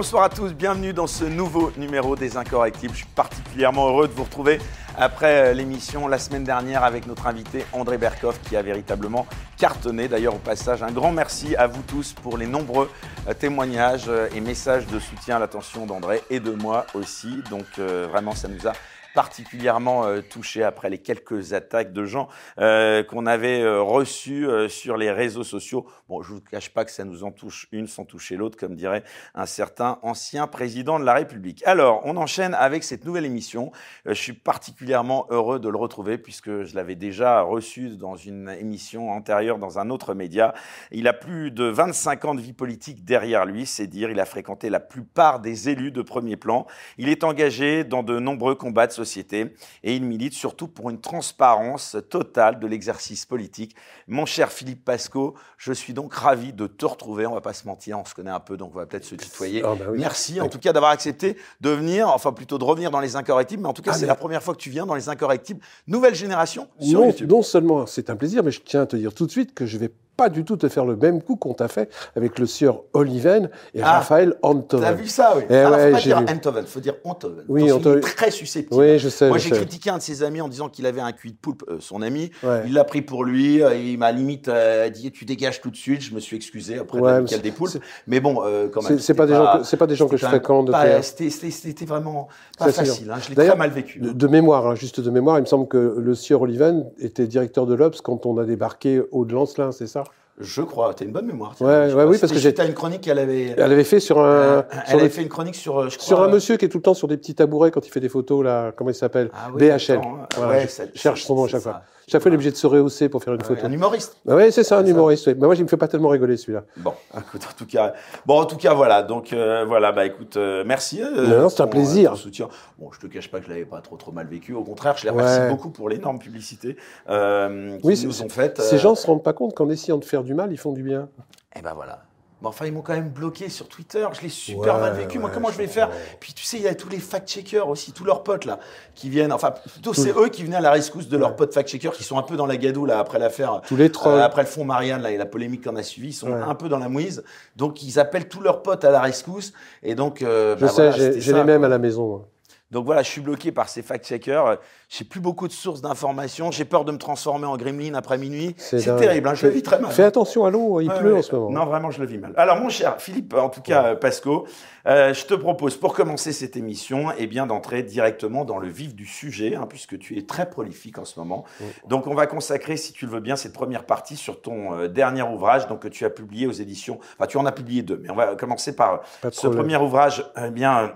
Bonsoir à tous, bienvenue dans ce nouveau numéro des Incorrectibles. Je suis particulièrement heureux de vous retrouver après euh, l'émission la semaine dernière avec notre invité André Berkoff qui a véritablement cartonné. D'ailleurs, au passage, un grand merci à vous tous pour les nombreux euh, témoignages euh, et messages de soutien à l'attention d'André et de moi aussi. Donc vraiment, ça nous a particulièrement euh, touché après les quelques attaques de gens euh, qu'on avait euh, reçues sur les réseaux sociaux. Bon, je vous cache pas que ça nous en touche une sans toucher l'autre, comme dirait un certain ancien président de la République. Alors, on enchaîne avec cette nouvelle émission. je suis particulièrement heureux de le retrouver puisque je l'avais déjà reçu dans une émission antérieure dans un autre média. Il a plus de 25 ans de vie politique derrière lui, c'est dire. Il a fréquenté la plupart des élus de premier plan. Il est engagé dans de nombreux combats société et il milite surtout pour une transparence totale de l'exercice politique. Mon cher Philippe Pasco, je suis donc ravi de te retrouver. On va pas se mentir, on se connaît un peu, donc on va peut-être se tutoyer. Ah, bah Merci en tout cas d'avoir accepté de venir, enfin plutôt de revenir dans les incorrectibles, mais en tout cas ah, c'est la première fois que tu viens dans les incorrectibles. Nouvelle génération sur non, YouTube. Non seulement c'est un plaisir, mais je tiens à te dire tout de suite que je vais pas du tout te faire le même coup qu'on t'a fait avec le sieur Oliven et ah, Raphaël Antoven. T'as vu ça, oui. Eh Alors, faut pas dire Antoven, faut dire Antoven. Oui, Antoven. très susceptible. Oui, je sais. Moi, j'ai critiqué un de ses amis en disant qu'il avait un cuit de poulpe, euh, son ami. Il l'a pris pour lui. Euh, il m'a limite euh, dit Tu dégages tout de suite. Je me suis excusé après ouais, de des poulpes. Mais bon, quand même. C'est pas, des gens que, c'est pas des gens que je fréquente. C'était vraiment pas facile. Hein. Je l'ai très mal vécu. De, mémoire, hein, juste de mémoire, il me semble que le sieur Oliven était directeur de l'Obs quand on a débarqué au de Lancelin, c'est ça? Je crois, tu as une bonne mémoire. Ouais, ouais oui, parce que j'ai. une chronique qu'elle avait. Elle avait fait sur un. elle avait fait une chronique sur. Je crois, sur un monsieur qui est tout le temps sur des petits tabourets quand il fait des photos là. Comment il s'appelle? Ah, oui, BHL. ouais, cherche son nom à chaque fois. Chaque fois, il est obligé de se rehausser pour faire une photo. Un humoriste. Bah oui, c'est ça, un humoriste. Mais moi, je me fait pas tellement rigoler celui-là. Bon, écoute, en tout cas, bon, en tout cas, voilà. Donc euh, voilà, bah écoute, euh, merci. Euh, non, c'est un plaisir. soutien. Bon, je te cache pas que je l'avais pas trop trop mal vécu. Au contraire, je les remercie beaucoup pour l'énorme publicité qu'ils oui, nous ont faite. Ces gens se rendent pas compte qu'en essayant de faire du mal, ils font du bien. Eh ben voilà. Mais enfin, ils m'ont quand même bloqué sur Twitter. Je l'ai super mal vécu. Moi, comment je vais faire Puis tu sais, il y a tous les fact-checkers aussi, tous leurs potes là, qui viennent. Enfin, plutôt c'est eux qui venaient à la rescousse de leurs potes fact-checkers qui sont un peu dans la gadoue là après l'affaire. Tous les trolls. Euh, après le fond Marianne là et la polémique qu'on a suivi, ils sont un peu dans la mouise. Donc ils appellent tous leurs potes à la rescousse. Et donc, euh, je bah sais, j'ai les mêmes à la maison. Donc voilà, je suis bloqué par ces fact-checkers. J'ai plus beaucoup de sources d'informations. J'ai peur de me transformer en gremlin après minuit. C'est terrible, hein, je le vis très mal. Fais attention à l'eau, il pleut en ce moment. Non, vraiment, je le vis mal. Alors, mon cher Philippe, en tout cas, Pasco, euh, je te propose, pour commencer cette émission, eh bien, d'entrer directement dans le vif du sujet, hein, puisque tu es très prolifique en ce moment. Donc, on va consacrer, si tu le veux bien, cette première partie sur ton euh, dernier ouvrage, donc que tu as publié aux éditions. Enfin, tu en as publié deux, mais on va commencer par ce premier ouvrage, eh bien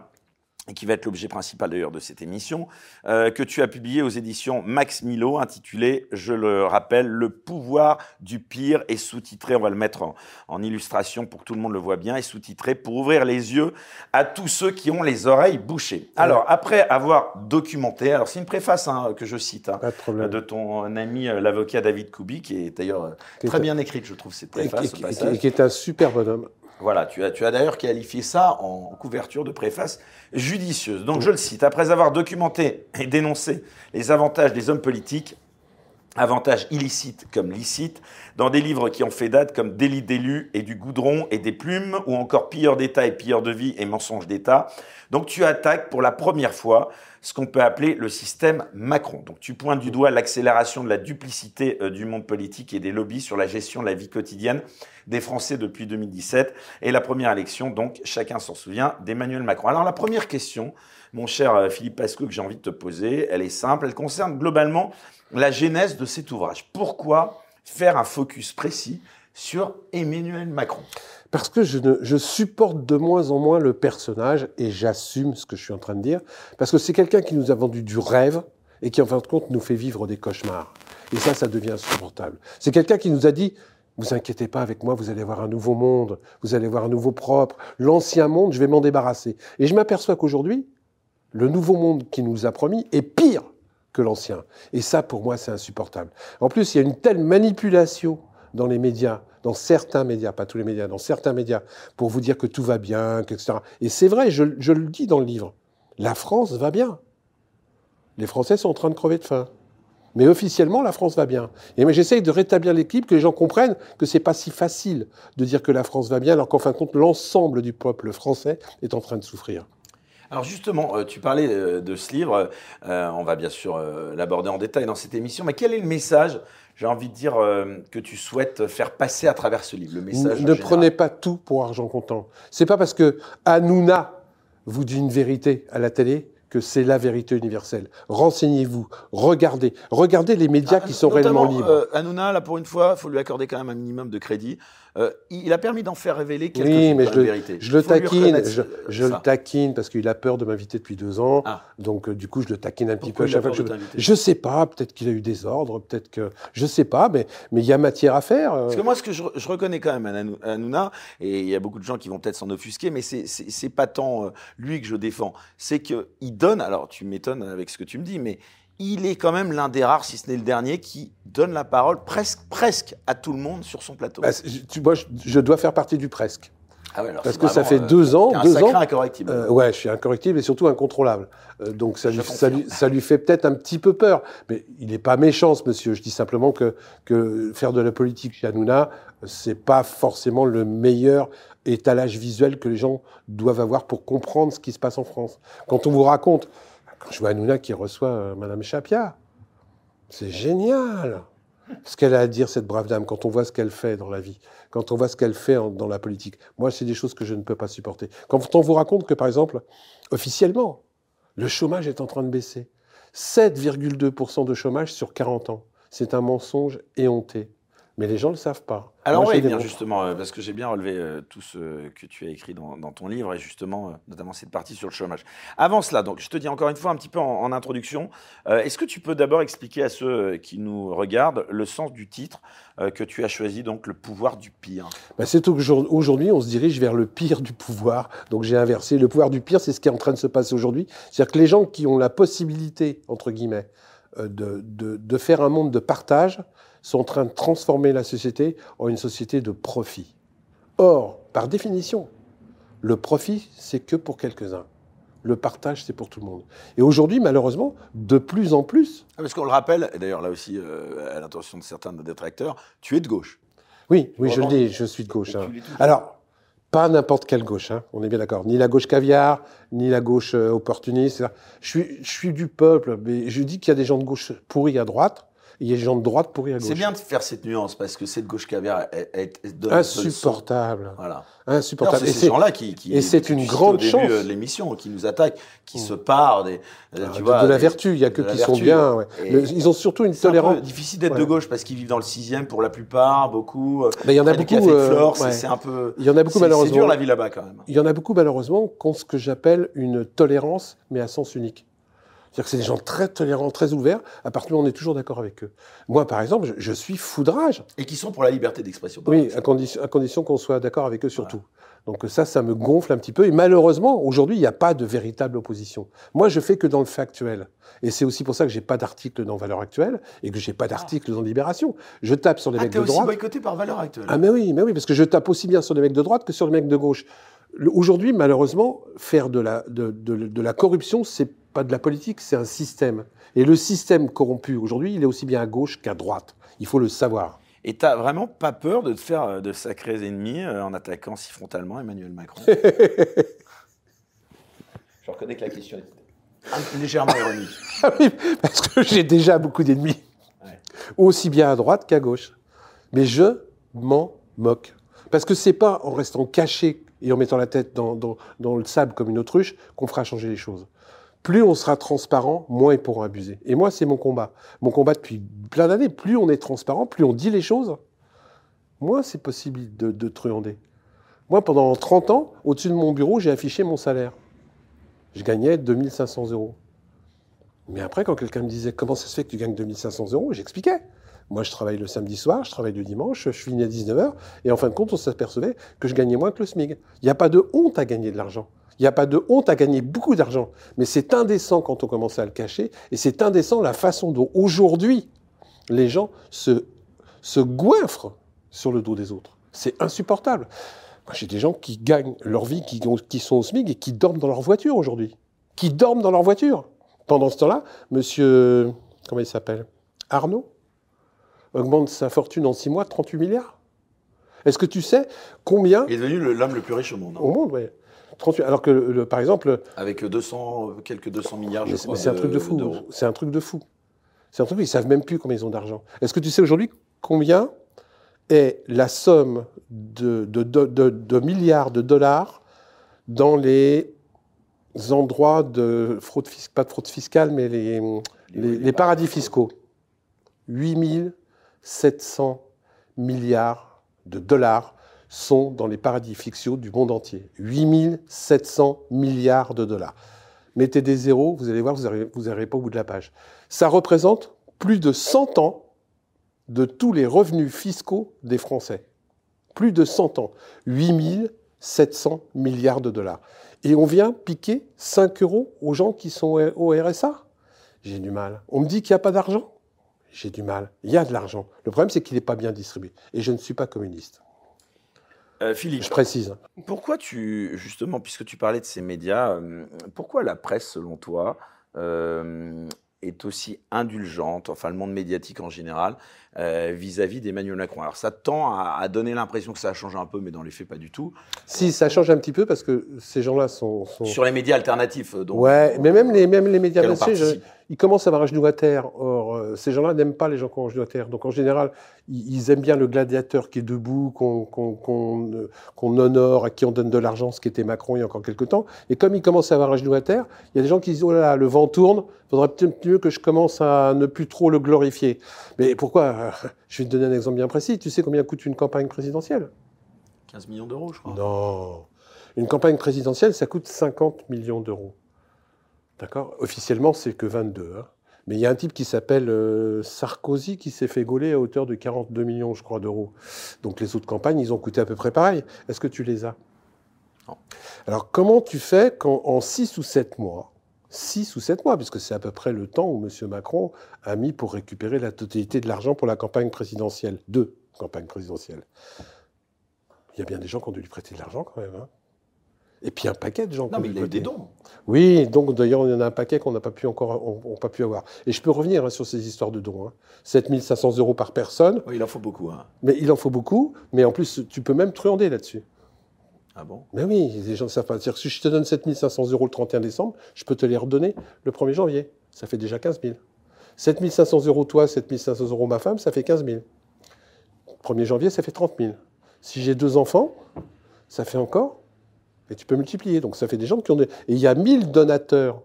et qui va être l'objet principal d'ailleurs de cette émission, euh, que tu as publié aux éditions Max Milo, intitulé, je le rappelle, Le pouvoir du pire, et sous-titré, on va le mettre en, illustration pour que tout le monde le voit bien, et sous-titré pour ouvrir les yeux à tous ceux qui ont les oreilles bouchées. Alors, après avoir documenté, alors c'est une préface hein, que je cite hein, de, ton ami euh, l'avocat David Koubi, qui est d'ailleurs très bien écrite, je trouve, cette préface. Et, qui est un super bonhomme. Voilà, tu as, d'ailleurs qualifié ça en couverture de préface judicieuse. Donc je le cite, après avoir documenté et dénoncé les avantages des hommes politiques, avantages illicites comme licites, dans des livres qui ont fait date comme Délit d'élu et du goudron et des plumes, ou encore Pilleur d'État et Pilleur de vie et Mensonge d'État. Donc tu attaques pour la première fois ce qu'on peut appeler le système Macron. Donc tu pointes du doigt l'accélération de la duplicité euh, du monde politique et des lobbies sur la gestion de la vie quotidienne des Français depuis 2017 et la première élection, donc chacun s'en souvient, d'Emmanuel Macron. Alors la première question, mon cher euh, Philippe Pasco, que j'ai envie de te poser, elle est simple, elle concerne globalement la genèse de cet ouvrage. Pourquoi faire un focus précis sur Emmanuel Macron? Parce que je, supporte de moins en moins le personnage et j'assume ce que je suis en train de dire, parce que c'est quelqu'un qui nous a vendu du rêve et qui en fin de compte nous fait vivre des cauchemars. Et ça, ça devient insupportable. C'est quelqu'un qui nous a dit, vous inquiétez pas avec moi, vous allez voir un nouveau monde, vous allez voir un nouveau propre, l'ancien monde, je vais m'en débarrasser. Et je m'aperçois qu'aujourd'hui, le nouveau monde qui nous a promis est pire que l'ancien. Et ça, pour moi, c'est insupportable. En plus, il y a une telle manipulation dans les médias dans certains médias, pas tous les médias, dans certains médias, pour vous dire que tout va bien, etc. Et c'est vrai, je, le dis dans le livre, la France va bien. Les Français sont en train de crever de faim. Mais officiellement, la France va bien. Et j'essaye de rétablir l'équipe, que les gens comprennent que c'est pas si facile de dire que la France va bien, alors qu'en fin de compte, l'ensemble du peuple français est en train de souffrir. Alors justement, euh, tu parlais euh, de ce livre, euh, on va bien sûr l'aborder en détail dans cette émission, mais quel est le message, j'ai envie de dire, que tu souhaites faire passer à travers ce livre, le message Ne prenez pas tout pour argent comptant. C'est pas parce que Hanouna vous dit une vérité à la télé que c'est la vérité universelle. Renseignez-vous, regardez, regardez les médias ah, qui sont réellement libres. Euh, Hanouna, là pour une fois, il faut lui accorder quand même un minimum de crédit. Euh, il a permis d'en faire révéler quelques oui, mais je le, Je le taquine, je, le taquine parce qu'il a peur de m'inviter depuis deux ans. Ah. Donc euh, du coup, je le taquine un petit peu à chaque fois que je. Je sais pas, peut-être qu'il a eu des ordres, peut-être que je sais pas, mais mais il y a matière à faire. Euh. Parce que moi, ce que je, reconnais quand même à Hanouna, et il y a beaucoup de gens qui vont peut-être s'en offusquer, mais c'est pas tant lui que je défends, c'est qu'il donne. Alors tu m'étonnes avec ce que tu me dis, mais il est quand même l'un des rares, si ce n'est le dernier, qui donne la parole presque, presque à tout le monde sur son plateau. Bah, tu vois, je, dois faire partie du presque. Ah ouais, Parce que ça fait deux ans, deux ans. incorrectible. Euh, ouais, je suis incorrectible et surtout incontrôlable. Euh, donc ça lui, ça lui, fait peut-être un petit peu peur. Mais il n'est pas méchant, ce monsieur. Je dis simplement que, que faire de la politique chez Hanouna, c'est pas forcément le meilleur étalage visuel que les gens doivent avoir pour comprendre ce qui se passe en France. Quand on vous raconte je vois Hanouna qui reçoit euh, Madame Chapia. C'est génial ce qu'elle a à dire, cette brave dame, quand on voit ce qu'elle fait dans la vie, quand on voit ce qu'elle fait dans la politique. Moi, c'est des choses que je ne peux pas supporter. Quand on vous raconte que, par exemple, officiellement, le chômage est en train de baisser. 7,2% de chômage sur 40 ans. C'est un mensonge éhonté. Mais les gens ne le savent pas. Alors on va y venir justement, euh, parce que j'ai bien relevé euh, tout ce que tu as écrit dans, ton livre, et justement, euh, notamment cette partie sur le chômage. Avant cela, donc, je te dis encore une fois un petit peu en, introduction, est-ce que tu peux d'abord expliquer à ceux qui nous regardent le sens du titre que tu as choisi, donc le pouvoir du pire? Bah, C'est aujourd'hui, on se dirige vers le pire du pouvoir. Donc j'ai inversé. Le pouvoir du pire, c'est ce qui est en train de se passer aujourd'hui. C'est-à-dire que les gens qui ont la possibilité, entre guillemets, de, de, de faire un monde de partage, sont en train de transformer la société en une société de profit. Or, par définition, le profit, c'est que pour quelques-uns. Le partage, c'est pour tout le monde. Et aujourd'hui, malheureusement, de plus en plus. Ah, parce qu'on le rappelle, et d'ailleurs là aussi, euh, à l'intention de certains de détracteurs, tu es de gauche. Oui, oui, je le dis, je suis de gauche. Hein. Alors, pas n'importe quelle gauche, hein, on est bien d'accord. Ni la gauche caviar, ni la gauche euh, opportuniste. Je suis, je suis du peuple, mais je dis qu'il y a des gens de gauche pourris à droite, il y a des gens de droite pourris à gauche. C'est bien de faire cette nuance parce que cette gauche caviar est, insupportable. Voilà. Insupportable. C'est ces gens-là qui, qui, et c'est une grande chance de l'émission qui nous attaquent, qui se parent des, euh, ah, vois, de, la vertu. Il y a que qui sont bien. ils ont surtout une tolérance. C'est difficile d'être de gauche parce qu'ils vivent dans le sixième pour la plupart, beaucoup. Il y en a beaucoup. Euh, c'est un peu. Il y en a beaucoup malheureusement. C'est dur la vie là-bas quand même. Il y en a beaucoup malheureusement qui ont ce que j'appelle une tolérance, mais à sens unique. C'est-à-dire que c'est des gens très tolérants, très ouverts, à partir du moment où on est toujours d'accord avec eux. Moi, par exemple, je, suis foudrage. Et qui sont pour la liberté d'expression. Oui, à condition, à condition qu'on soit d'accord avec eux surtout. Donc ça, ça me gonfle un petit peu. Et malheureusement, aujourd'hui, il n'y a pas de véritable opposition. Moi, je fais que dans le factuel. Et c'est aussi pour ça que j'ai pas d'article dans Valeurs Actuelles et que j'ai pas d'article dans Libération. Je tape sur les ah, mecs de droite. aussi boycotté par Valeurs Actuelles. Ah mais oui, mais oui, parce que je tape aussi bien sur les mecs de droite que sur les mecs de gauche. Aujourd'hui, malheureusement, faire de la, de, de, de la corruption, c'est pas de la politique, c'est un système. Et le système corrompu aujourd'hui, il est aussi bien à gauche qu'à droite. Il faut le savoir. Et tu vraiment pas peur de te faire euh, de sacrés ennemis euh, en attaquant si frontalement Emmanuel Macron Je reconnais que la question est légèrement ironique. ah oui, parce que j'ai déjà beaucoup d'ennemis. Aussi bien à droite qu'à gauche. Mais je m'en moque. Parce que c'est pas en restant caché et en mettant la tête dans, dans le sable comme une autruche qu'on fera changer les choses plus on sera transparent, moins ils pourront abuser. Et moi, c'est mon combat. Mon combat depuis plein d'années, plus on est transparent, plus on dit les choses, moins c'est possible de, de truander. Moi, pendant 30 ans, au-dessus de mon bureau, j'ai affiché mon salaire. Je gagnais 2500 euros. Mais après, quand quelqu'un me disait comment ça se fait que tu gagnes 2500 euros, j'expliquais. Moi, je travaille le samedi soir, je travaille le dimanche, je finis à 19h, et en fin de compte, on s'apercevait que je gagnais moins que le SMIG. Il n'y a pas de honte à gagner de l'argent. Il n'y a pas de honte à gagner beaucoup d'argent. Mais c'est indécent quand on commence à le cacher. Et c'est indécent la façon dont aujourd'hui les gens se, se goinfrent sur le dos des autres. C'est insupportable. Moi, j'ai des gens qui gagnent leur vie, qui, qui sont au SMIC et qui dorment dans leur voiture aujourd'hui. Qui dorment dans leur voiture. Pendant ce temps-là, monsieur. Comment il s'appelle? Arnault augmente sa fortune en 6 mois de 38 milliards? Est-ce que tu sais combien Il est devenu l'homme le plus riche au monde. hein. au monde, oui. 38, alors que, le- par exemple, Avec 200, quelques 200 milliards, je crois. c'est un truc de fou. C'est un truc de fou. C'est un truc, ils savent même plus combien ils ont d'argent. Est-ce que tu sais aujourd'hui combien est la somme de, de- de- de- de milliards de dollars dans les endroits de fraude fiscale, pas de fraude fiscale, mais les, les- les paradis fiscaux 8700 milliards de dollars sont dans les paradis fiscaux du monde entier. 8700 milliards de dollars. Mettez des zéros, vous allez voir, vous n'arrivez pas au bout de la page. Ça représente plus de 100 ans de tous les revenus fiscaux des Français. Plus de 100 ans. 8700 milliards de dollars. Et on vient piquer 5 euros aux gens qui sont au RSA J'ai du mal. On me dit qu'il n'y a pas d'argent? J'ai du mal. Il y a de l'argent. Le problème, c'est qu'il n'est pas bien distribué. Et je ne suis pas communiste. Euh, Philippe, Je précise. pourquoi tu, justement, puisque tu parlais de ces médias, euh, pourquoi la presse, selon toi, euh, est aussi indulgente, enfin le monde médiatique en général, euh, vis-à-vis d'Emmanuel Macron? Alors ça tend à, à donner l'impression que ça a changé un peu, mais dans les faits, pas du tout. Si, ça change un petit peu parce que ces gens-là sont. sont- Sur les médias alternatifs, donc. Ouais, mais même les, même les médias mainstream. Ils commencent à avoir un genou à terre. Or, euh, ces gens-là n'aiment pas les gens qui ont un genou à terre. Donc, en général, ils, ils aiment bien le gladiateur qui est debout, qu'on euh, qu'on honore, à qui on donne de l'argent, ce qui était Macron il y a encore quelques temps. Et comme ils commencent à avoir un genou à terre, il y a des gens qui disent Oh là là, le vent tourne, faudrait peut-être mieux que je commence à ne plus trop le glorifier. Mais pourquoi? Je vais te donner un exemple bien précis. Tu sais combien coûte une campagne présidentielle? 15 millions d'euros, je crois. non. Une campagne présidentielle, ça coûte 50 millions d'euros. D'accord Officiellement, c'est que 22. hein. Mais il y a un type qui s'appelle euh, Sarkozy qui s'est fait gauler à hauteur de 42 millions, je crois, d'euros. Donc les autres campagnes, ils ont coûté à peu près pareil. Est-ce que tu les as? Non. Alors comment tu fais quand en 6 ou 7 mois, 6 ou 7 mois, puisque c'est à peu près le temps où M. Macron a mis pour récupérer la totalité de l'argent pour la campagne présidentielle, deux campagnes présidentielles. Il y a bien des gens qui ont dû lui prêter de l'argent quand même. hein. Et puis un paquet de gens qui Non, ont mais il a eu des dons. Oui, donc d'ailleurs, il y en a un paquet qu'on n'a pas pu encore on- on pas pu avoir. Et je peux revenir hein, sur ces histoires de dons. Hein. 7500 euros par personne, Oui, il en faut beaucoup. hein. mais il en faut beaucoup. Mais en plus, tu peux même truander là-dessus. Ah bon? Mais oui, les gens ne savent pas. Que si je te donne 7500 euros le 31 décembre, je peux te les redonner le 1er janvier. Ça fait déjà 15 000. 7500 euros toi, 7500 euros ma femme, ça fait 15 000. 1er janvier, ça fait 30 000. Si j'ai deux enfants, ça fait encore. Et tu peux multiplier. Donc ça fait des gens qui ont des... Et il y a 1000 donateurs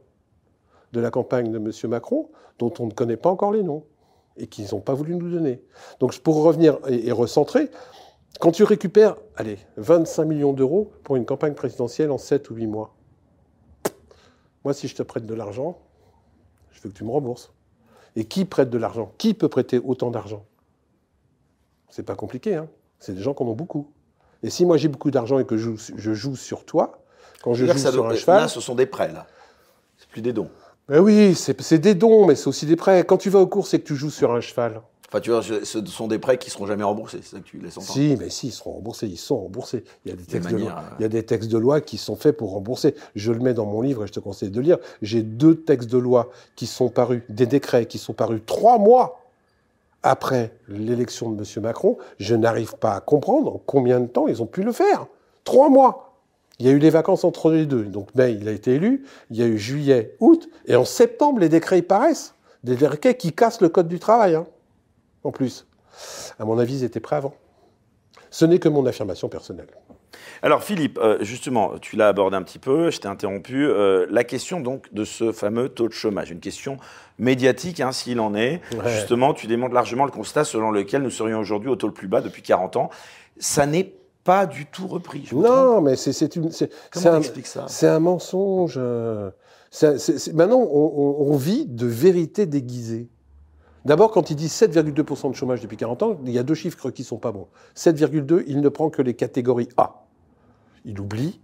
de la campagne de M. Macron dont on ne connaît pas encore les noms et qu'ils n'ont pas voulu nous donner. Donc pour revenir et, recentrer, quand tu récupères, allez, 25 millions d'euros pour une campagne présidentielle en 7 ou 8 mois, moi, si je te prête de l'argent, je veux que tu me rembourses. Et qui prête de l'argent? Qui peut prêter autant d'argent? C'est pas compliqué, hein C'est des gens qui en ont beaucoup. Et si moi j'ai beaucoup d'argent et que je, joue- je joue sur toi, quand je joue ça sur doit- un cheval, Là, ce sont des prêts, là. C'est plus des dons. ben oui, c'est des dons, mais c'est aussi des prêts. Quand tu vas aux courses et que tu joues sur un cheval, Enfin, tu vois, ce sont des prêts qui seront jamais remboursés, c'est ça que tu laisses entendre. Si, mais si, ils seront remboursés, ils sont remboursés. Il y a des textes, de loi, euh, il y a des textes de loi qui sont faits pour rembourser. Je le mets dans mon livre et je te conseille de lire. J'ai deux textes de loi qui sont parus, des décrets qui sont parus trois mois après l'élection de M. Macron. Je n'arrive pas à comprendre en combien de temps ils ont pu le faire. Trois mois. Il y a eu les vacances entre les deux. Donc, mai, il a été élu. Il y a eu juillet, août. Et en septembre, les décrets, paraissent. Des décrets qui cassent le code du travail, hein, en plus. À mon avis, ils étaient prêts avant. Ce n'est que mon affirmation personnelle. Alors Philippe, euh, justement, tu l'as abordé un petit peu, je t'ai interrompu. euh, la question donc de ce fameux taux de chômage, une question médiatique hein, s'il en est. Ouais. Justement, tu démontres largement le constat selon lequel nous serions aujourd'hui au taux le plus bas depuis 40 ans. Ça n'est pas du tout repris. je Non, mais c'est une. Comment un- ça? C'est un mensonge. euh, maintenant, on, on- on vit de vérité déguisée. D'abord, quand il dit 7,2% de chômage depuis 40 ans, il y a deux chiffres qui sont pas bons. 7,2, il ne prend que les catégories A. Il oublie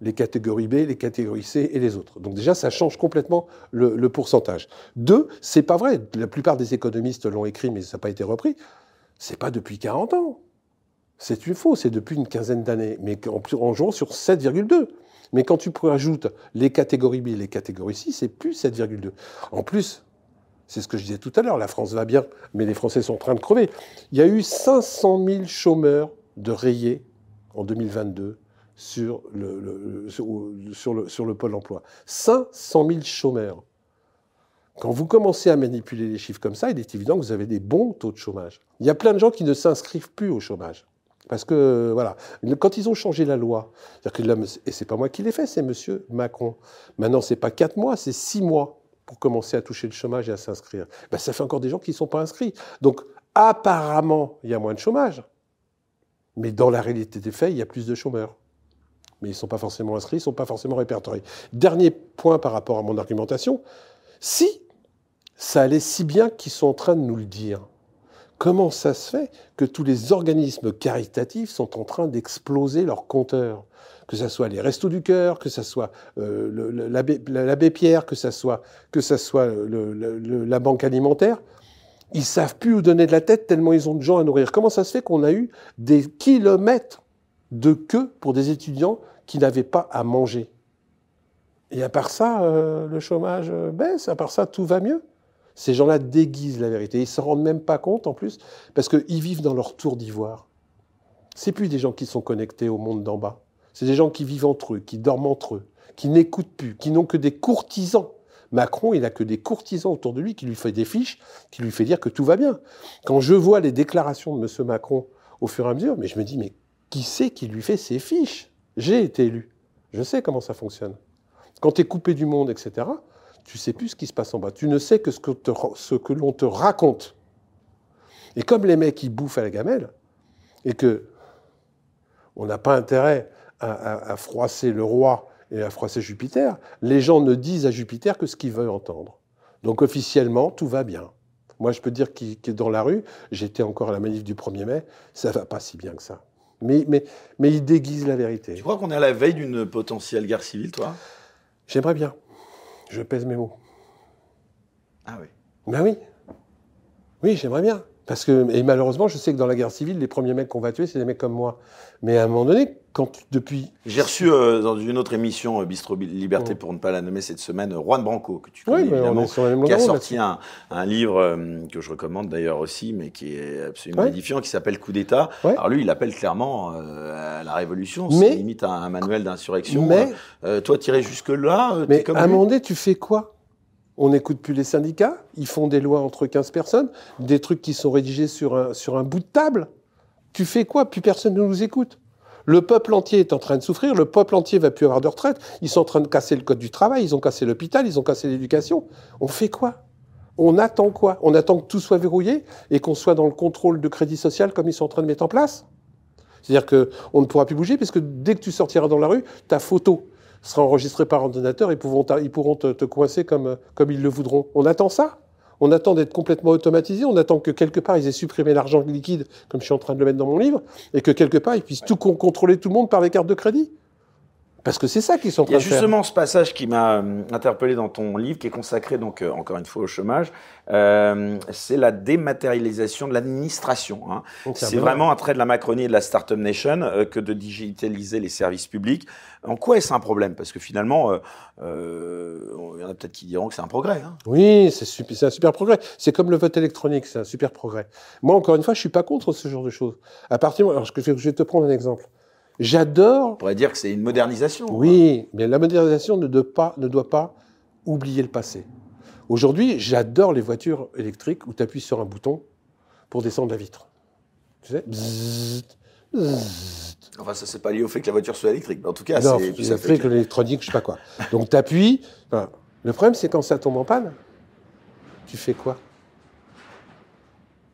les catégories B, les catégories C et les autres. Donc déjà, ça change complètement le, pourcentage. Deux, c'est pas vrai. La plupart des économistes l'ont écrit, mais ça n'a pas été repris. C'est pas depuis 40 ans. C'est une faux, c'est depuis une quinzaine d'années, mais en, en jouant sur 7,2. Mais quand tu ajoutes les catégories B et les catégories C, c'est plus 7,2. En plus, C'est ce que je disais tout à l'heure, la France va bien, mais les Français sont en train de crever. Il y a eu 500 000 chômeurs de rayés en 2022 sur le, sur, le, sur le pôle emploi. 500 000 chômeurs. Quand vous commencez à manipuler les chiffres comme ça, il est évident que vous avez des bons taux de chômage. Il y a plein de gens qui ne s'inscrivent plus au chômage. Parce que, voilà, quand ils ont changé la loi, et c'est pas moi qui l'ai fait, c'est M. Macron. Maintenant, c'est pas quatre mois, c'est six mois pour commencer à toucher le chômage et à s'inscrire. Ben, ça fait encore des gens qui ne sont pas inscrits. Donc, apparemment, il y a moins de chômage. Mais dans la réalité des faits, il y a plus de chômeurs. Mais ils ne sont pas forcément inscrits, ils ne sont pas forcément répertoriés. Dernier point par rapport à mon argumentation, si ça allait si bien qu'ils sont en train de nous le dire, comment ça se fait que tous les organismes caritatifs sont en train d'exploser leurs compteurs? Que ce soit les Restos du Cœur, que ce soit euh, l'abbé Pierre, que ce soit, soit la Banque alimentaire, ils savent plus où donner de la tête tellement ils ont de gens à nourrir. Comment ça se fait qu'on a eu des kilomètres de queue pour des étudiants qui n'avaient pas à manger? Et à part ça, euh, le chômage baisse, à part ça, tout va mieux. Ces gens-là déguisent la vérité. Ils ne se rendent même pas compte en plus, parce qu'ils vivent dans leur tour d'ivoire. C'est plus des gens qui sont connectés au monde d'en bas. C'est des gens qui vivent entre eux, qui dorment entre eux, qui n'écoutent plus, qui n'ont que des courtisans. Macron, il n'a que des courtisans autour de lui qui lui fait des fiches, qui lui fait dire que tout va bien. Quand je vois les déclarations de M. Macron au fur et à mesure, mais je me dis, mais qui c'est qui lui fait ces fiches? J'ai été élu. Je sais comment ça fonctionne. Quand tu es coupé du monde, etc., tu sais plus ce qui se passe en bas. Tu ne sais que ce que, ce que l'on te raconte. Et comme les mecs, ils bouffent à la gamelle, et que on n'a pas intérêt à, froisser le roi et à froisser Jupiter, les gens ne disent à Jupiter que ce qu'ils veulent entendre. Donc officiellement, tout va bien. Moi, je peux dire que dans la rue, j'étais encore à la manif du 1er mai, ça va pas si bien que ça. Mais, mais, mais il déguise la vérité. Tu crois qu'on est à la veille d'une potentielle guerre civile, toi? J'aimerais bien. Je pèse mes mots. Ah oui. Ben oui. Oui, j'aimerais bien. Parce que, et malheureusement, je sais que dans la guerre civile, les premiers mecs qu'on va tuer, c'est des mecs comme moi. Mais à un moment donné, quand depuis. J'ai reçu euh, dans une autre émission, euh, Bistro Liberté, pour ne pas la nommer cette semaine, Juan Branco, que tu connais évidemment, qui a sorti un, un, livre euh, que je recommande d'ailleurs aussi, mais qui est absolument édifiant, qui s'appelle Coup d'État. Alors lui, il appelle clairement à la révolution, c'est limite un, manuel d'insurrection. Mais, toi, tirer jusque-là, mais à un moment donné, tu fais quoi? On n'écoute plus les syndicats, ils font des lois entre 15 personnes, des trucs qui sont rédigés sur un, bout de table. Tu fais quoi? Plus personne ne nous écoute. Le peuple entier est en train de souffrir, le peuple entier va plus avoir de retraite, ils sont en train de casser le code du travail, ils ont cassé l'hôpital, ils ont cassé l'éducation. On fait quoi? On attend quoi? On attend que tout soit verrouillé et qu'on soit dans le contrôle de crédit social comme ils sont en train de mettre en place? C'est-à-dire qu'on ne pourra plus bouger parce que dès que tu sortiras dans la rue, ta photo, sera enregistré par ordinateur, ils pourront, ils pourront te, coincer comme, comme ils le voudront. On attend ça? On attend d'être complètement automatisé, on attend que quelque part ils aient supprimé l'argent liquide, comme je suis en train de le mettre dans mon livre, et que quelque part ils puissent tout contrôler tout le monde par les cartes de crédit? Parce que c'est ça qu'ils sont en train de faire. Il y a justement ce passage qui m'a euh, interpellé dans ton livre, qui est consacré donc euh, encore une fois au chômage. Euh, c'est la dématérialisation de l'administration. Hein. C'est vraiment un trait de la Macronie et de la Startup Nation que de digitaliser les services publics. En quoi est-ce un problème? Parce que finalement, il y en a peut-être qui diront que c'est un progrès. Hein. Oui, c'est un super progrès. C'est comme le vote électronique, c'est un super progrès. Moi, encore une fois, je suis pas contre ce genre de choses. À partir, alors je vais te prendre un exemple. J'adore. On pourrait dire que c'est une modernisation. Oui, mais la modernisation ne doit pas, ne doit pas oublier le passé. Aujourd'hui, j'adore les voitures électriques où tu appuies sur un bouton pour descendre la vitre. Tu sais? Enfin, ça, c'est pas lié au fait que la voiture soit électrique. Mais en tout cas, c'est électrique, l'électronique, je sais pas quoi. Donc, tu appuies. Le problème, c'est quand ça tombe en panne, tu fais quoi?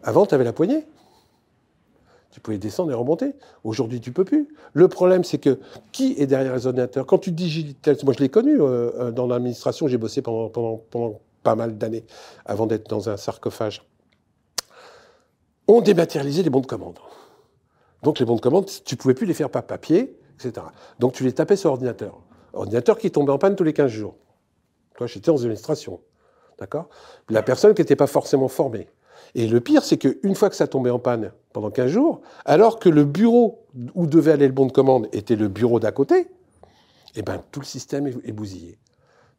Avant, tu avais la poignée. Tu pouvais descendre et remonter. Aujourd'hui, tu peux plus. Le problème, c'est que qui est derrière les ordinateurs? Quand tu digitalises, moi je l'ai connu euh, euh, dans l'administration, j'ai bossé pendant, pas mal d'années avant d'être dans un sarcophage. On dématérialisait les bons de commande. Donc les bons de commande, tu pouvais plus les faire par papier, etc. Donc tu les tapais sur ordinateur. Ordinateur qui tombait en panne tous les 15 jours. Toi, j'étais en administration. D'accord? La personne qui n'était pas forcément formée. Et le pire, c'est qu'une fois que ça tombait en panne pendant 15 jours, alors que le bureau où devait aller le bon de commande était le bureau d'à côté, eh ben, tout le système est, bousillé.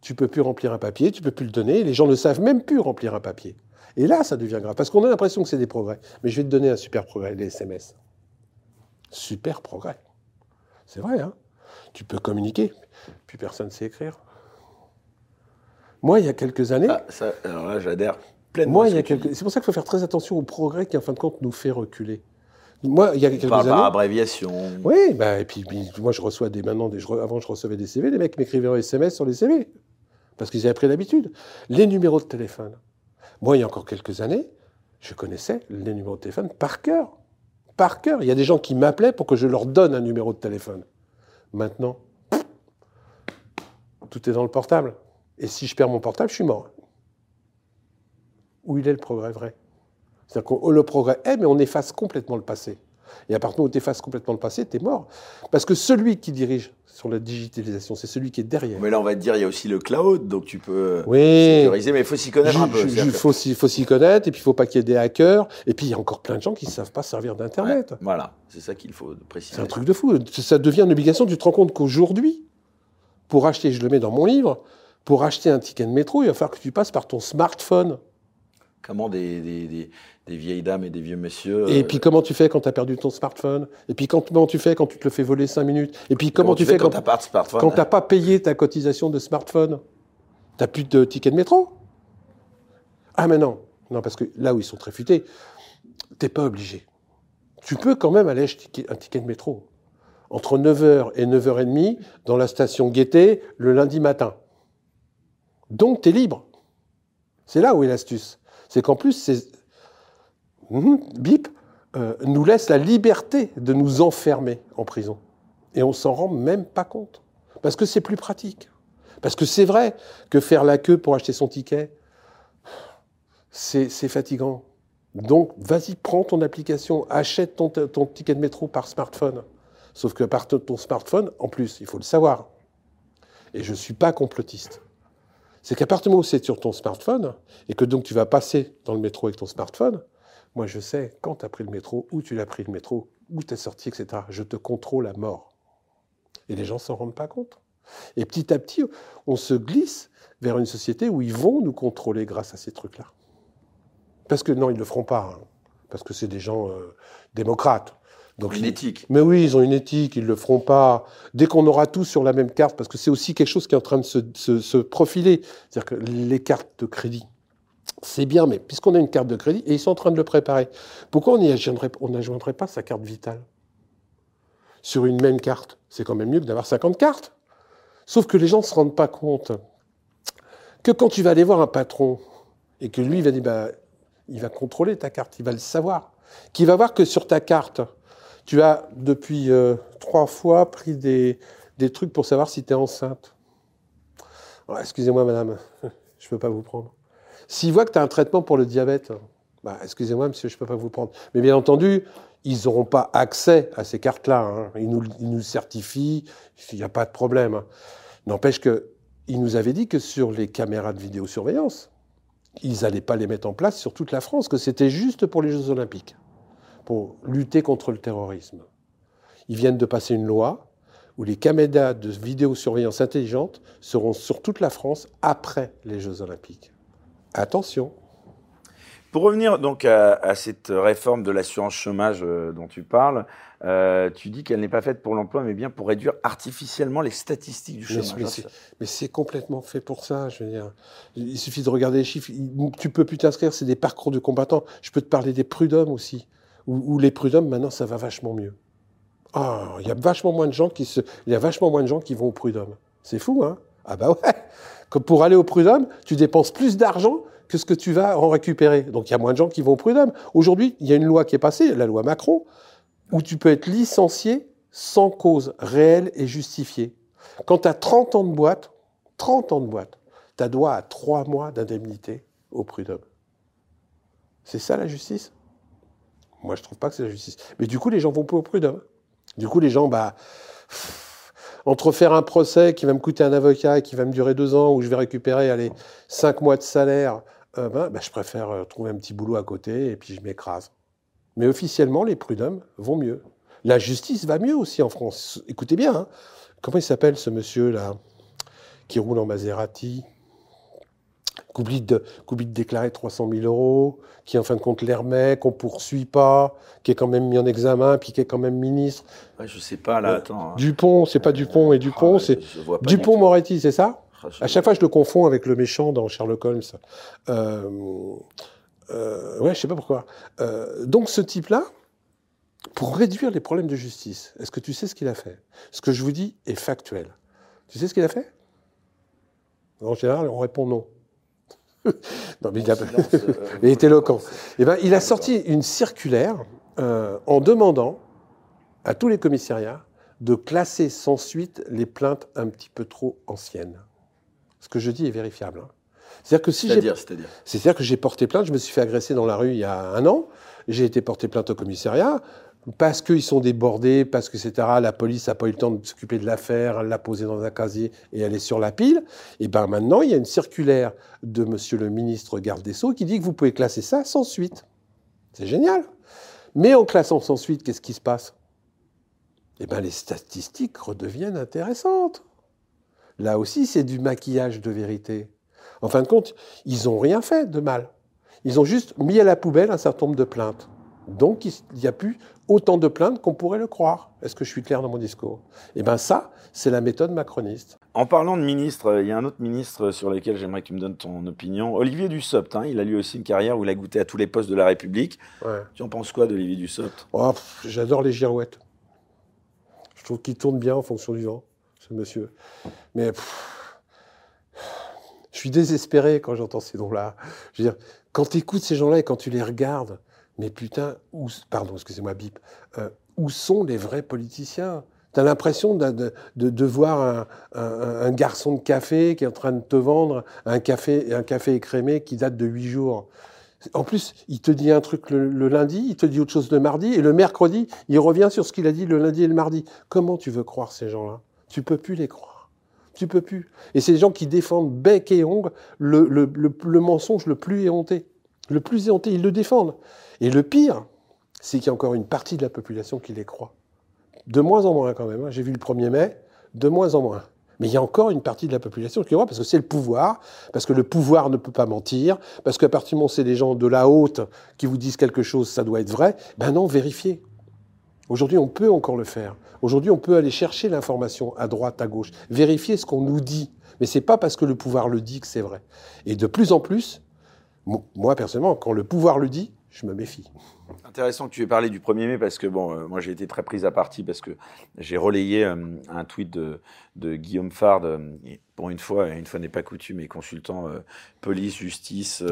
tu peux plus remplir un papier, tu peux plus le donner, les gens ne savent même plus remplir un papier. Et là, ça devient grave, parce qu'on a l'impression que c'est des progrès. Mais je vais te donner un super progrès, les SMS. Super progrès. C'est vrai, hein Tu peux communiquer, puis personne ne sait écrire. Moi, il y a quelques années... Ah, alors là, j'adhère pleinement. Moi, à il ce y a que tu quelques... dis. C'est pour ça qu'il faut faire très attention au progrès qui, en fin de compte, nous fait reculer. Moi, il y a quelques Par, années... par abréviation. Oui, bah, et puis, puis, moi je reçois des maintenant des je re- avant je recevais des CV, les mecs m'écrivaient un SMS sur les CV parce qu'ils avaient pris l'habitude. Les numéros de téléphone. Moi, il y a encore quelques années, je connaissais les numéros de téléphone par cœur. Par cœur. Il y a des gens qui m'appelaient pour que je leur donne un numéro de téléphone. Maintenant, tout est dans le portable. Et si je perds mon portable, je suis mort. Où il est le progrès vrai C'est-à-dire que le progrès est, mais on efface complètement le passé. Et à partir du moment où tu effaces complètement le passé, tu es mort. Parce que celui qui dirige sur la digitalisation, c'est celui qui est derrière. Mais là, on va te dire, il y a aussi le cloud, donc tu peux Oui. sécuriser, mais il faut s'y connaître un peu. Il faut s'y faut s'y connaître, et puis il faut pas qu'il y ait des hackers. Et puis il y a encore plein de gens qui ne savent pas servir d'Internet. Ouais, voilà, c'est ça qu'il faut préciser. C'est un truc de fou. Ça devient une obligation. Tu te rends compte qu'aujourd'hui, pour acheter, je le mets dans mon livre, pour acheter un ticket de métro, il va falloir que tu passes par ton smartphone. Comment des, des, des- des vieilles dames et des vieux messieurs. Et euh, puis comment tu fais quand tu as perdu ton smartphone? Et puis comment tu fais quand tu te le fais voler 5 minutes? Et puis comment, tu fais quand quand, t'as pas de smartphone? quand tu n'as pas payé ta cotisation de smartphone? Tu n'as plus de ticket de métro? Ah mais non. Non, parce que là où ils sont très futés, tu pas obligé. Tu peux quand même aller acheter un ticket de métro entre 9h et 9h30 dans la station Gaîté le lundi matin. Donc tu es libre. C'est là où est l'astuce. C'est qu'en plus, c'est Mhm, BIP euh, nous laisse la liberté de nous enfermer en prison. Et on s'en rend même pas compte. Parce que c'est plus pratique. Parce que c'est vrai que faire la queue pour acheter son ticket, c'est fatigant. Donc, vas-y, prends ton application, achète ton, ton ticket de métro par smartphone. Sauf que par ton smartphone, en plus, il faut le savoir. Et je ne suis pas complotiste. C'est qu'à partir du moment où c'est sur ton smartphone, et que donc tu vas passer dans le métro avec ton smartphone, moi je sais quand tu as pris le métro, où tu l'as pris le métro, où tu es sorti, etc. Je te contrôle à mort. Et les gens s'en rendent pas compte. Et petit à petit, on se glisse vers une société où ils vont nous contrôler grâce à ces trucs-là. Parce que non, ils ne le feront pas. hein. parce que c'est des gens euh, démocrates. Donc, Une éthique. mais oui, ils ont une éthique, ils ne le feront pas. Dès qu'on aura tout sur la même carte, parce que c'est aussi quelque chose qui est en train de se, se- se profiler. C'est-à-dire que les cartes de crédit, c'est bien, mais puisqu'on a une carte de crédit, et ils sont en train de le préparer, pourquoi on n'ajoindrait pas sa carte vitale sur une même carte? C'est quand même mieux que d'avoir 50 cartes. Sauf que les gens ne se rendent pas compte que quand tu vas aller voir un patron et que lui il va dire, bah, il va contrôler ta carte, il va le savoir, qu'il va voir que sur ta carte, tu as depuis euh, trois fois pris des, des trucs pour savoir si tu es enceinte. Excusez-moi, madame, je ne peux pas vous prendre. S'il voit que tu as un traitement pour le diabète, bah, excusez-moi, monsieur, je ne peux pas vous prendre. Mais bien entendu, ils n'auront pas accès à ces cartes-là. hein. Ils, nous, ils nous certifient, il n'y a pas de problème. N'empêche qu'ils nous avaient dit que sur les caméras de vidéosurveillance, ils n'allaient pas les mettre en place sur toute la France, que c'était juste pour les Jeux Olympiques, pour lutter contre le terrorisme. Ils viennent de passer une loi où les caméras de vidéosurveillance intelligente seront sur toute la France après les Jeux Olympiques. Attention. Pour revenir donc à, à cette réforme de l'assurance chômage euh, dont tu parles, euh, tu dis qu'elle n'est pas faite pour l'emploi, mais bien pour réduire artificiellement les statistiques du chômage. mais c'est- mais c'est complètement fait pour ça. Je veux dire, il suffit de regarder les chiffres. Tu peux plus t'inscrire, c'est des parcours de combattants. Je peux te parler des prud'hommes aussi, où, les prud'hommes maintenant ça va vachement mieux. Ah, il y a vachement moins de gens qui vont au prud'homme. C'est fou, hein? Ah bah ouais. Pour aller au prud'homme, tu dépenses plus d'argent que ce que tu vas en récupérer. Donc il y a moins de gens qui vont au prud'homme. Aujourd'hui, il y a une loi qui est passée, la loi Macron, où tu peux être licencié sans cause réelle et justifiée. Quand tu as 30 ans de boîte, 30 ans de boîte, tu as droit à 3 mois d'indemnité au prud'homme. C'est ça la justice? Moi, je trouve pas que c'est la justice. Mais du coup, les gens vont pas au prud'homme. Du coup, les gens, bah, entre faire un procès qui va me coûter un avocat et qui va me durer deux ans, où je vais récupérer allez, 5 mois de salaire, euh, ben, ben, je préfère euh, trouver un petit boulot à côté et puis je m'écrase. Mais officiellement, les prud'hommes vont mieux. La justice va mieux aussi en France. Écoutez bien, hein. comment il s'appelle ce monsieur-là qui roule en Maserati, qui oublie de, déclarer 300 000 euros, qui en fin de compte les remet, qu'on poursuit pas, qui est quand même mis en examen, puis qui est quand même ministre. Ouais, je sais pas là, euh, attends. Hein. Dupont, c'est pas Dupont et Dupont, ah, c'est Dupont Moretti, c'est ça ah, À chaque fois, je le confonds avec le méchant dans Sherlock Holmes. Euh, euh, ouais, je sais pas pourquoi. Donc ce type-là, pour réduire les problèmes de justice, est-ce que tu sais ce qu'il a fait? Ce que je vous dis est factuel. Tu sais ce qu'il a fait? En général, on répond non. non, mais il, a... il est éloquent. Eh ben, il a sorti une circulaire euh, en demandant à tous les commissariats de classer sans suite les plaintes un petit peu trop anciennes. Ce que je dis est vérifiable. Hein. C'est-à-dire que si j'ai. C'est-à-dire que j'ai porté plainte, je me suis fait agresser dans la rue il y a un an, j'ai été porté plainte au commissariat, parce qu'ils sont débordés, parce que, la police n'a pas eu le temps de s'occuper de l'affaire, elle l'a posée dans un casier et elle est sur la pile. Et bien maintenant, il y a une circulaire de monsieur le ministre garde des Sceaux qui dit que vous pouvez classer ça sans suite. C'est génial. Mais en classant sans suite, qu'est-ce qui se passe? Eh bien, les statistiques redeviennent intéressantes. Là aussi, c'est du maquillage de vérité. En fin de compte, ils n'ont rien fait de mal. Ils ont juste mis à la poubelle un certain nombre de plaintes. Donc, il n'y a plus autant de plaintes qu'on pourrait le croire. Est-ce que je suis clair dans mon discours? Eh bien, ça, c'est la méthode macroniste. En parlant de ministre, il y a un autre ministre sur lequel j'aimerais que tu me donnes ton opinion. Olivier Dussopt, hein, il a lui aussi une carrière où il a goûté à tous les postes de la République. Tu en penses quoi d'Olivier Dussopt? Oh, J'adore les girouettes. Je trouve qu'il tourne bien en fonction du vent, ce monsieur. Mais je suis désespéré quand j'entends ces noms-là. Je veux dire, quand tu écoutes ces gens-là et quand tu les regardes, mais putain, pardon, excusez-moi, bip, euh, où sont les vrais politiciens? Tu as l'impression de, de, voir un, garçon de café qui est en train de te vendre un café, un café écrémé qui date de huit jours. En plus, il te dit un truc le, lundi, il te dit autre chose le mardi, et le mercredi, il revient sur ce qu'il a dit le lundi et le mardi. Comment tu veux croire ces gens-là? Tu peux plus les croire. Tu peux plus. Et c'est des gens qui défendent bec et ongle le, le, le mensonge le plus éhonté. Le plus éhonté, ils le défendent. Et le pire, c'est qu'il y a encore une partie de la population qui les croit. De moins en moins quand même. Hein. J'ai vu le 1er mai, de moins en moins. Mais il y a encore une partie de la population qui croit parce que c'est le pouvoir, parce que le pouvoir ne peut pas mentir, parce qu'à partir du moment où c'est des gens de la haute qui vous disent quelque chose, ça doit être vrai. Ben non, vérifiez. Aujourd'hui, on peut encore le faire. Aujourd'hui, on peut aller chercher l'information à droite, à gauche, vérifier ce qu'on nous dit. Mais c'est pas parce que le pouvoir le dit que c'est vrai. Et de plus en plus, moi personnellement, quand le pouvoir le dit, je me méfie. Intéressant que tu aies parlé du 1er mai parce que bon, euh, moi j'ai été très prise à partie parce que j'ai relayé euh, un tweet de, Guillaume Fard, euh, pour une fois, une fois n'est pas coutume, et consultant police, justice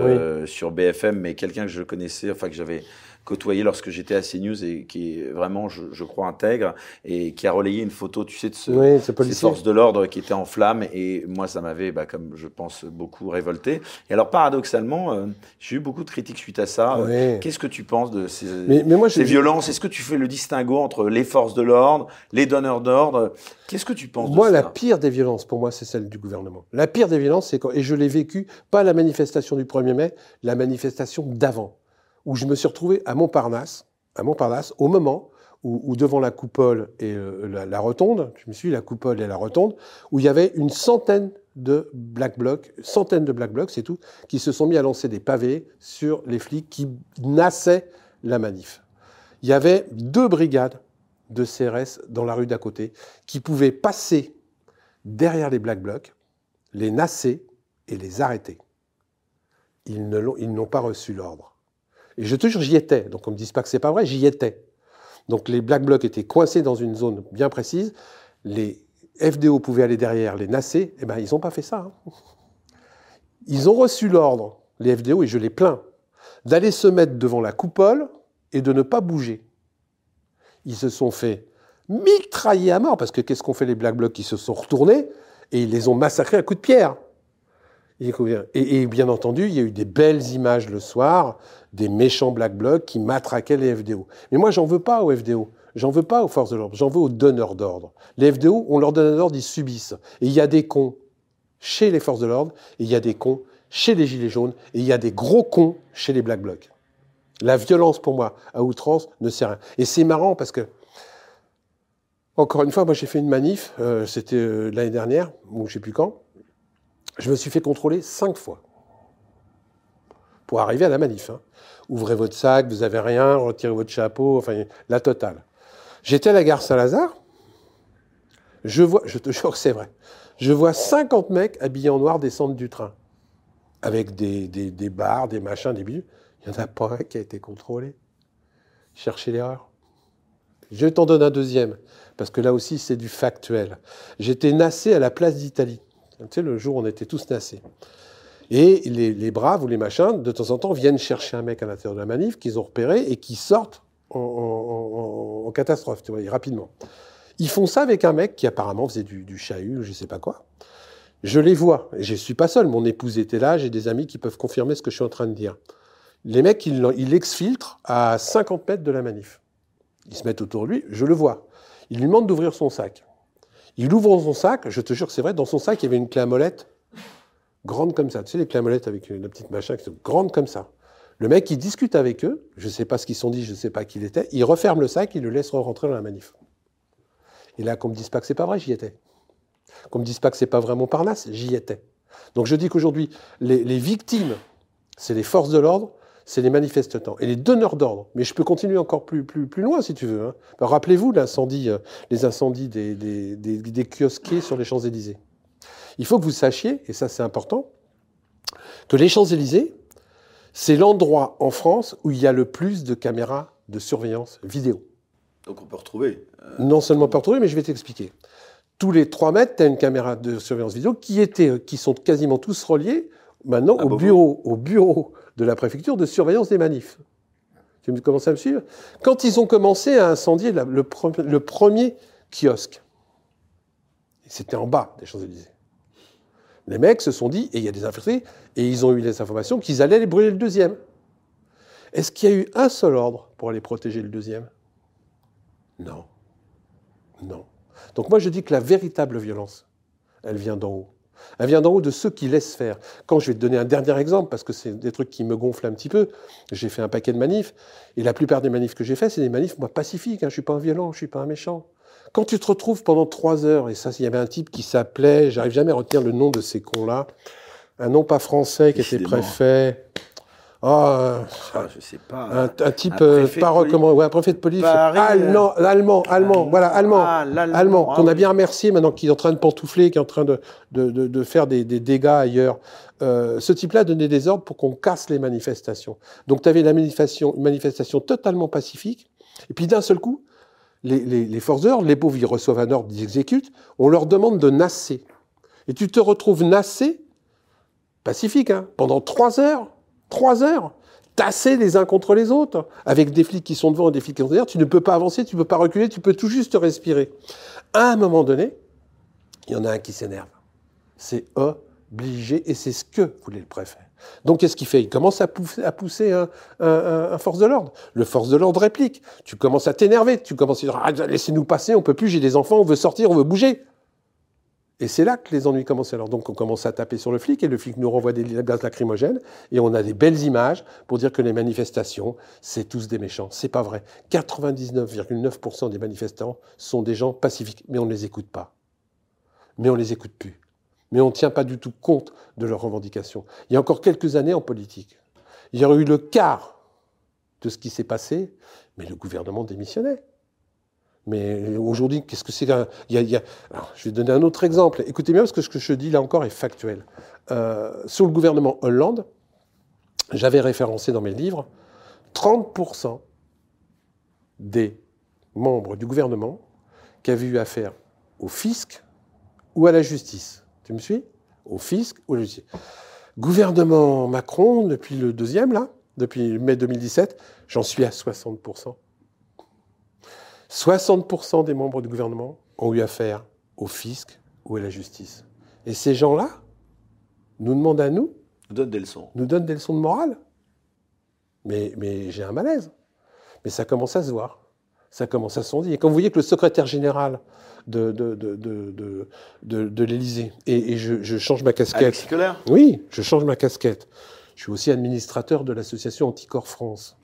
sur BFM, mais quelqu'un que je connaissais, enfin que j'avais côtoyé lorsque j'étais à CNews et qui est vraiment, je, crois, intègre et qui a relayé une photo, tu sais, de ce, ces forces de l'ordre qui étaient en flammes. Et moi, ça m'avait, bah, comme je pense, beaucoup révolté. Et alors, paradoxalement, euh, j'ai eu beaucoup de critiques suite à ça. Qu'est-ce que tu penses de ces, mais, moi, ces violences? Est-ce que tu fais le distinguo entre les forces de l'ordre, les donneurs d'ordre? Qu'est-ce que tu penses Moi, la pire des violences, pour moi, c'est celle du gouvernement. La pire des violences, c'est quand, et je l'ai vécu, pas la manifestation du 1er mai, la manifestation d'avant où je me suis retrouvé à Montparnasse, à Montparnasse au moment où, devant la coupole et euh, la, rotonde, je me suis dit la coupole et la rotonde, où il y avait une centaine de black blocs, centaines de black blocs, c'est tout, qui se sont mis à lancer des pavés sur les flics qui nassaient la manif. Il y avait deux brigades de CRS dans la rue d'à côté qui pouvaient passer derrière les black blocs, les nasser et les arrêter. Ils n'ont pas reçu l'ordre. Et je te jure, j'y étais. Donc on ne me dise pas que c'est pas vrai, j'y étais. Donc les Black Blocs étaient coincés dans une zone bien précise. Les FDO pouvaient aller derrière, les nasser. Eh bien, ils n'ont pas fait ça. Hein. Ils ont reçu l'ordre, les FDO, et je les plains, d'aller se mettre devant la coupole et de ne pas bouger. Ils se sont fait mitrailler à mort, parce que qu'est-ce qu'ont fait les Black Blocs qui se sont retournés et ils les ont massacrés à coups de pierre. Et, bien entendu, il y a eu des belles images le soir, des méchants Black Blocs qui matraquaient les FDO. Mais moi, j'en veux pas aux FDO. J'en veux pas aux forces de l'ordre. J'en veux aux donneurs d'ordre. Les FDO, on leur donne un ordre, ils subissent. Et il y a des cons chez les forces de l'ordre, et il y a des cons chez les Gilets jaunes, et il y a des gros cons chez les Black Blocs. La violence, pour moi, à outrance, ne sert à rien. Et c'est marrant parce que, encore une fois, moi j'ai fait une manif, euh, c'était euh, l'année dernière, ou je sais plus quand, Je me suis fait contrôler cinq fois pour arriver à la manif. hein. Ouvrez votre sac, vous avez rien, retirez votre chapeau, enfin la totale. J'étais à la gare Saint-Lazare. Je vois, je te jure que c'est vrai. Je vois 50 mecs habillés en noir descendre du train avec des, des, des barres, des machins, des bidules. Il n'y en a pas un qui a été contrôlé. Cherchez l'erreur. Je t'en donne un deuxième, parce que là aussi, c'est du factuel. J'étais nassé à la place d'Italie. Tu sais, le jour où on était tous nassés. Et les, braves ou les machins, de temps en temps, viennent chercher un mec à l'intérieur de la manif qu'ils ont repéré et qui sortent en, catastrophe, tu vois, rapidement. Ils font ça avec un mec qui apparemment faisait du, du chahut, je sais pas quoi. Je les vois, et je suis pas seul, mon épouse était là, j'ai des amis qui peuvent confirmer ce que je suis en train de dire. Les mecs, ils, ils l'exfiltrent à 50 mètres de la manif. Ils se mettent autour de lui, je le vois. Il lui demande d'ouvrir son sac. Il ouvre son sac, je te jure que c'est vrai, dans son sac, il y avait une clé à molette grande comme ça. Tu sais, les clés à molette avec la petite machin qui sont grande comme ça. Le mec, il discute avec eux, je ne sais pas ce qu'ils sont dit, je ne sais pas qui il était, il referme le sac, il le laisse rentrer dans la manif. Et là, qu'on me dise pas que c'est pas vrai, j'y étais. Qu'on me dise pas que c'est pas vrai Montparnasse, j'y étais. Donc je dis qu'aujourd'hui, les, les victimes, c'est les forces de l'ordre, c'est les manifestants et les donneurs d'ordre. Mais je peux continuer encore plus, plus, plus loin si tu veux. hein. Ben, Rappelez-vous l'incendie, euh, les incendies des, des, des, des kiosquiers sur les Champs-Élysées. Il faut que vous sachiez, et ça c'est important, que les Champs-Élysées, c'est l'endroit en France où il y a le plus de caméras de surveillance vidéo. Donc on peut retrouver. euh, Non seulement pas retrouver, mais je vais t'expliquer. Tous les 3 mètres, tu as une caméra de surveillance vidéo qui, était, qui sont quasiment tous reliés maintenant Ah, au, Beauvau. bureau, au bureau de la préfecture de surveillance des manifs. Tu me- commences à me suivre Quand ils ont commencé à incendier le, pre- le premier kiosque, c'était en bas des Champs-Élysées. Les mecs se sont dit, et il y a des infiltrés, et ils ont eu les informations qu'ils allaient aller brûler le deuxième. Est-ce qu'il y a eu un seul ordre pour aller protéger le deuxième? Non. Non. Donc moi je dis que la véritable violence, elle vient d'en haut. Elle vient d'en haut de ceux qui laissent faire. Quand je vais te donner un dernier exemple, parce que c'est des trucs qui me gonflent un petit peu, j'ai fait un paquet de manifs, et la plupart des manifs que j'ai fait, c'est des manifs, moi, pacifiques, hein, je suis pas un violent, je suis pas un méchant. Quand tu te retrouves pendant trois heures, et ça, il y avait un type qui s'appelait, j'arrive jamais à retenir le nom de ces cons-là, un nom pas français qui était préfet. Ah, ah, je sais pas. un, un type un euh, préfet de ouais, un préfet de police, Paris, allemand, allemand, allemand, voilà, allemand, Ah, allemand, ah qu'on a bien remercié maintenant, qui est en train de pantoufler, qui est en train de, de, de- de faire des, des dégâts ailleurs. Euh, ce type-là donnait des ordres pour qu'on casse les manifestations. Donc tu avais la manifestation, une manifestation totalement pacifique, et puis d'un seul coup, les, les, les forces les pauvres, ils reçoivent un ordre, ils exécutent, on leur demande de nasser. Et tu te retrouves nassé, pacifique, hein, pendant trois heures, trois heures, tassés les uns contre les autres, avec des flics qui sont devant et des flics qui sont derrière, tu ne peux pas avancer, tu ne peux pas reculer, tu peux tout juste respirer. À un moment donné, il y en a un qui s'énerve. C'est obligé, et c'est ce que voulait le préfet. Donc qu'est-ce qu'il fait? Il commence à pousser, à un force de l'ordre. Le force de l'ordre réplique. Tu commences à t'énerver, tu commences à dire ah, laissez-nous passer, on peut plus, j'ai des enfants, on veut sortir, on veut bouger. Et c'est là que les ennuis commencent alors. Donc on commence à taper sur le flic et le flic nous renvoie des gaz lacrymogènes et on a des belles images pour dire que les manifestations, c'est tous des méchants. C'est pas vrai. 99,9% des manifestants sont des gens pacifiques, mais on ne les écoute pas. Mais on les écoute plus. Mais on ne tient pas du tout compte de leurs revendications. Il y a encore quelques années en politique, il y aurait eu le quart de ce qui s'est passé, mais le gouvernement démissionnait. Mais aujourd'hui, qu'est-ce que c'est qu'un- Je vais donner un autre exemple. Écoutez bien, parce que ce que je dis là encore est factuel. Euh, sur le gouvernement Hollande, j'avais référencé dans mes livres 30% des membres du gouvernement qui avaient eu affaire au fisc ou à la justice. Tu me suis? Au fisc ou à la justice. Gouvernement Macron, depuis le deuxième, là, depuis mai 2017, j'en suis à 60%. 60% des membres du gouvernement ont eu affaire au fisc ou à la justice. Et ces gens-là nous demandent à nous, Donne des leçons. nous donnent des leçons de morale. Mais, mais j'ai un malaise. Mais ça commence à se voir. Ça commence à se sentir. Et quand vous voyez que le secrétaire général de, de, de, de, de, de- de l'Élysée, et, et je, je change ma casquette. Alexis Oui, je change ma casquette. Je suis aussi administrateur de l'association Anticorps France.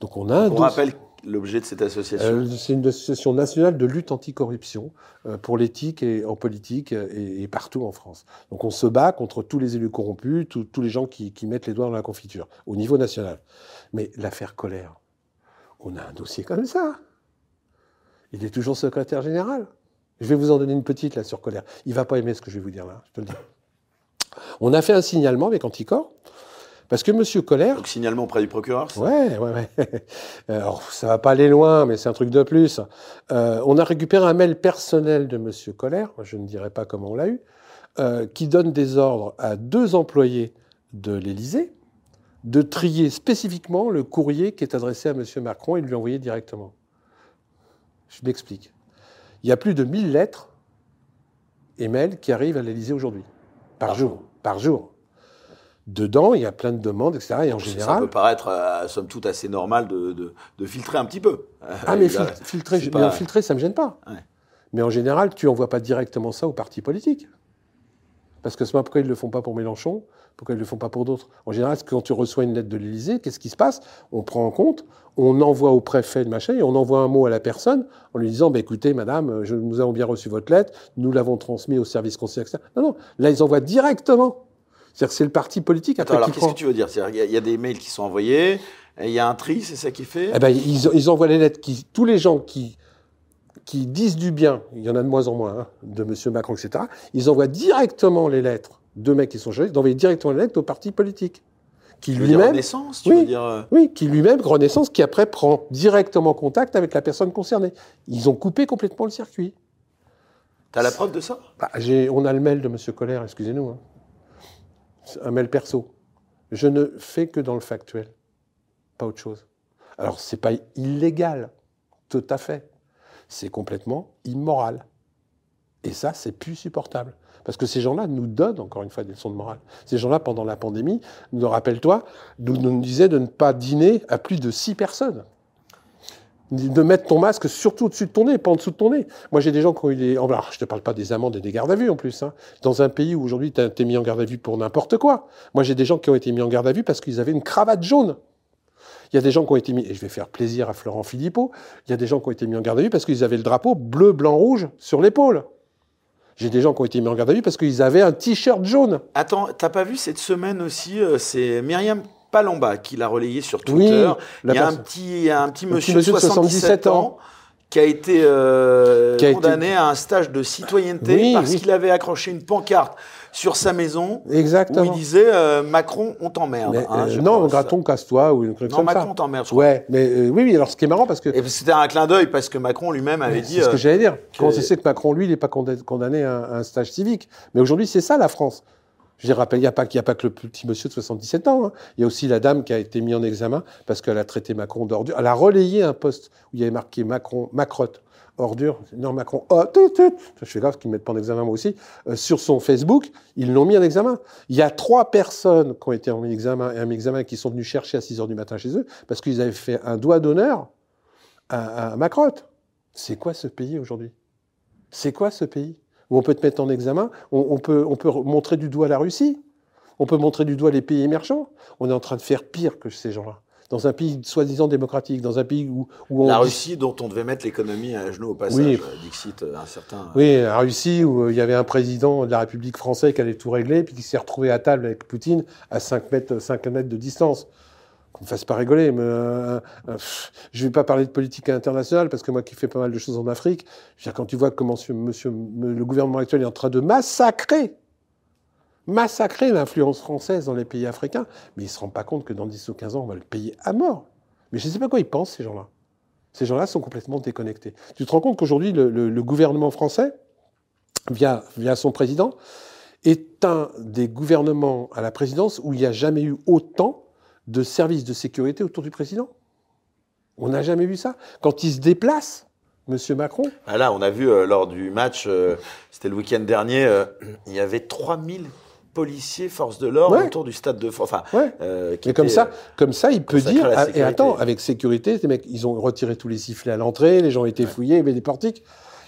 Donc on a un On rappelle l'objet de cette association Euh, c'est une association nationale de lutte anticorruption euh, pour l'éthique et en politique euh, et, partout en France. Donc on se bat contre tous les élus corrompus, tous- les gens qui, qui mettent les doigts dans la confiture au niveau national. Mais l'affaire Colère, on a un dossier comme ça. Il est toujours secrétaire général. Je vais vous en donner une petite là sur Colère. Il va pas aimer ce que je vais vous dire là, je te le dis. On a fait un signalement avec Anticor parce que Monsieur Colère Donc signalement auprès du procureur c'est- Ouais, ouais, ouais. Alors, ça va pas aller loin, mais c'est un truc de plus. Euh, on a récupéré un mail personnel de Monsieur Colère, je ne dirai pas comment on l'a eu, euh, qui donne des ordres à deux employés de l'Élysée de trier spécifiquement le courrier qui est adressé à Monsieur Macron et de lui envoyer directement. Je m'explique. Il y a plus de 1000 lettres et mails qui arrivent à l'Élysée aujourd'hui, par, Par jour, par jour. Dedans, il y a plein de demandes, etc. Et en Ça général, peut paraître, euh, somme toute, assez normal de, de- de filtrer un petit peu. Ah, mais fil- filtrer, je- pas- mais filtrer, ça ne me gêne pas. Ouais. Mais en général, tu envoies pas directement ça aux partis politiques. Parce que pas pourquoi ils ne le font pas pour Mélenchon, pourquoi ils ne le font pas pour d'autres? En général, quand tu reçois une lettre de l'Élysée, qu'est-ce qui se passe? On prend en compte, on envoie au préfet de machin, et on envoie un mot à la personne en lui disant bah, écoutez, madame, je- nous avons bien reçu votre lettre, nous l'avons transmis au service conseil, etc. Non, non, là, ils envoient directement. C'est-à-dire que c'est le parti politique Attends, après alors qui qu'est-ce prend. que tu veux dire? Qu'il y il y, a des mails qui sont envoyés, il y a un tri, c'est ça qui fait? Eh ben, ils, ils envoient les lettres qui, tous les gens qui, qui disent du bien, il y en a de moins en moins, hein, de M. Macron, etc., ils envoient directement les lettres, deux mecs qui sont journalistes, d'envoyer directement les lettres au parti politique. Qui Tu lui-même, Renaissance Tu Oui. veux dire euh, oui, qui lui-même, Renaissance, qui après prend directement contact avec la personne concernée. Ils ont coupé complètement le circuit. T'as la preuve de ça? Bah, j'ai- on a le mail de M. Colère, excusez-nous. hein. Un mail perso. Je ne fais que dans le factuel, pas autre chose. Alors, c'est pas illégal, tout à fait. C'est complètement immoral. Et ça, c'est plus supportable. Parce que ces gens-là nous donnent, encore une fois, des leçons de morale. Ces gens-là, pendant la pandémie, nous rappelle-toi, nous, nous disaient de ne pas dîner à plus de six personnes. De mettre ton masque surtout au-dessus de ton nez, pas en dessous de ton nez. Moi, j'ai des gens qui ont eu des. Alors, je te parle pas des amendes et des gardes à vue en plus. hein. Dans un pays où aujourd'hui, tu es mis en garde à vue pour n'importe quoi. Moi, j'ai des gens qui ont été mis en garde à vue parce qu'ils avaient une cravate jaune. Il y a des gens qui ont été mis, et je vais faire plaisir à Florent Philippot, il y a des gens qui ont été mis en garde à vue parce qu'ils avaient le drapeau bleu, blanc, rouge sur l'épaule. J'ai des gens qui ont été mis en garde à vue parce qu'ils avaient un t-shirt jaune. Attends, t'as pas vu cette semaine aussi euh, C'est Myriam Palamba qui l'a relayé sur Twitter. il y a un petit, un petit monsieur, monsieur de de 77 77 ans qui a été, euh, Qui a été- condamné à un stage de citoyenneté Oui, parce oui. qu'il avait accroché une pancarte sur sa maison où Exactement. il disait euh, Macron, on t'emmerde. Mais, hein, euh, non, graton, casse-toi ou une truc. Non, comme Macron ça. t'emmerde. Ouais, mais euh, oui, oui. Alors, ce qui est marrant parce que Et c'était un clin d'œil parce que Macron lui-même avait Mais dit. C'est ce que j'allais dire. Comment c'est c'est que Macron, lui, il n'est pas condamné- condamné à un, à un stage civique Mais aujourd'hui, c'est ça la France. Je rappelle, il n'y a, pas- a pas que le petit monsieur de 77 ans. hein. Il y a aussi la dame qui a été mise en examen parce qu'elle a traité Macron d'ordure. Elle a relayé un poste où il y avait marqué Macron, Macrotte, ordure. Non, Macron, oh, tut, tut. je fais grave qu'ils ne mettent pas en examen moi aussi. Euh, sur son Facebook, ils l'ont mis en examen. Il y a trois personnes qui ont été en examen, un examen qui sont venues chercher à 6 heures du matin chez eux parce qu'ils avaient fait un doigt d'honneur à, à Macrotte. C'est quoi ce pays aujourd'hui? C'est quoi ce pays? Où on peut te mettre en examen, on, on peut, on peut montrer du doigt la Russie, on peut montrer du doigt les pays émergents. On est en train de faire pire que ces gens-là. Dans un pays soi-disant démocratique, dans un pays où, où on... La Russie dont on devait mettre l'économie à genoux au passage, Oui. euh, Dixit, euh, un certain. Oui, la Russie, où euh, il y avait un président de la République française qui allait tout régler, puis qui s'est retrouvé à table avec Poutine à 5 mètres, 5 mètres de distance. Qu'on me fasse pas rigoler, mais euh, euh, vais pas parler de politique internationale, parce que moi qui fais pas mal de choses en Afrique, je veux dire, quand tu vois comment monsieur, le gouvernement actuel est en train de massacrer, massacrer l'influence française dans les pays africains, mais ne se rendent pas compte que dans 10 ou 15 ans, on va le payer à mort. Mais je ne sais pas quoi ils pensent, ces gens-là. Ces gens-là sont complètement déconnectés. Tu te rends compte qu'aujourd'hui, le, gouvernement français, via son président, est un des gouvernements à la présidence où il n'y a jamais eu autant de services de sécurité autour du président. On n'a jamais vu ça. Quand il se déplace, Monsieur Macron, Ah, là, on a vu euh, lors du match, euh, c'était le week-end dernier, euh, il y avait 3000 policiers, forces de l'ordre Ouais. autour du stade de France. Enfin, ouais. qui Mais comme ça, comme ça, il peut dire. ah, Et attends, avec sécurité, les mecs, ils ont retiré tous les sifflets à l'entrée, les gens étaient fouillés, il y avait des portiques.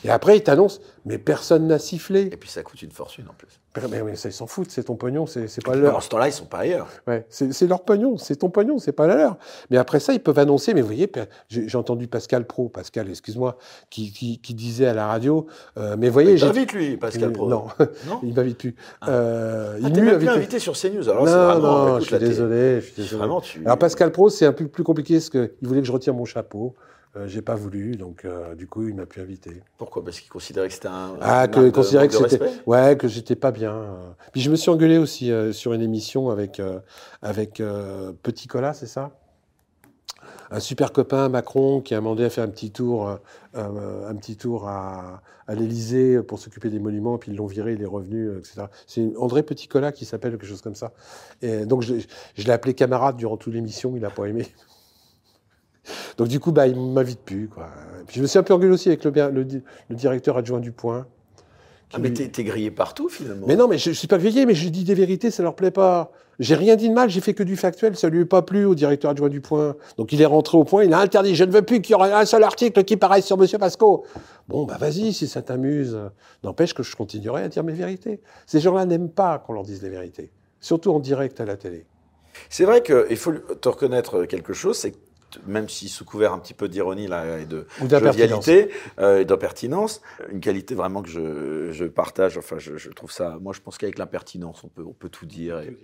Et après, ils t'annoncent, mais personne n'a sifflé. Et puis ça coûte une fortune en plus. Mais, mais ça, ils s'en foutent, c'est ton pognon, c'est pas leur. ce temps-là, ils sont pas ailleurs. Ouais, c'est leur pognon, c'est ton pognon, c'est pas la leur. Mais après ça, ils peuvent annoncer, mais vous voyez, j'ai entendu Pascal Pro, Pascal, excuse-moi, qui, qui, qui disait à la radio, euh, mais voyez, Il j'ai. invite lui, Pascal Pro. Non, Non il m'invite plus. Ah. Euh, Ah, il plus invité. invité sur CNews. Alors non, c'est vraiment. non, écoute, je suis là, désolé, je suis désolé. Vraiment, tu. Alors Pascal Pro, c'est un peu plus compliqué parce qu'il voulait que je retire mon chapeau. Euh, j'ai pas voulu, donc euh, du coup, il m'a plus invité. Pourquoi? Parce qu'il considérait que c'était un. Ah, que de considérait que c'était, ouais, que j'étais pas bien. euh. Puis je me suis engueulé aussi euh, sur une émission avec avec Petit Colas, c'est ça? Un super copain Macron qui a demandé à faire un petit tour, un petit tour à, à l'Élysée pour s'occuper des monuments, puis ils l'ont viré, il est revenu, etc. C'est André Petit Colas qui s'appelle quelque chose comme ça. Et donc je, je l'ai appelé camarade durant toute l'émission, il a pas aimé. Donc du coup, bah, il m'invite plus. Quoi. Puis je me suis un peu engueulé aussi avec le, le, le directeur adjoint du Point. Ah, mais t'es t'es grillé partout finalement. Mais non, mais je, je suis pas grillé, mais je dis des vérités, ça leur plaît pas. J'ai rien dit de mal, j'ai fait que du factuel, ça lui est pas plu au directeur adjoint du Point. Donc il est rentré au Point, il a interdit, je ne veux plus qu'il y ait un seul article qui paraisse sur Monsieur Pasco. Bon, bah vas-y, si ça t'amuse. N'empêche que je continuerai à dire mes vérités. Ces gens-là n'aiment pas qu'on leur dise les vérités, surtout en direct à la télé. C'est vrai qu'il faut te reconnaître quelque chose, c'est que même si sous couvert un petit peu d'ironie là et de Ou jovialité euh, et d'impertinence, une qualité vraiment que je, je partage. Enfin, je, je trouve ça. Moi, je pense qu'avec l'impertinence, on peut, on peut tout dire. Et,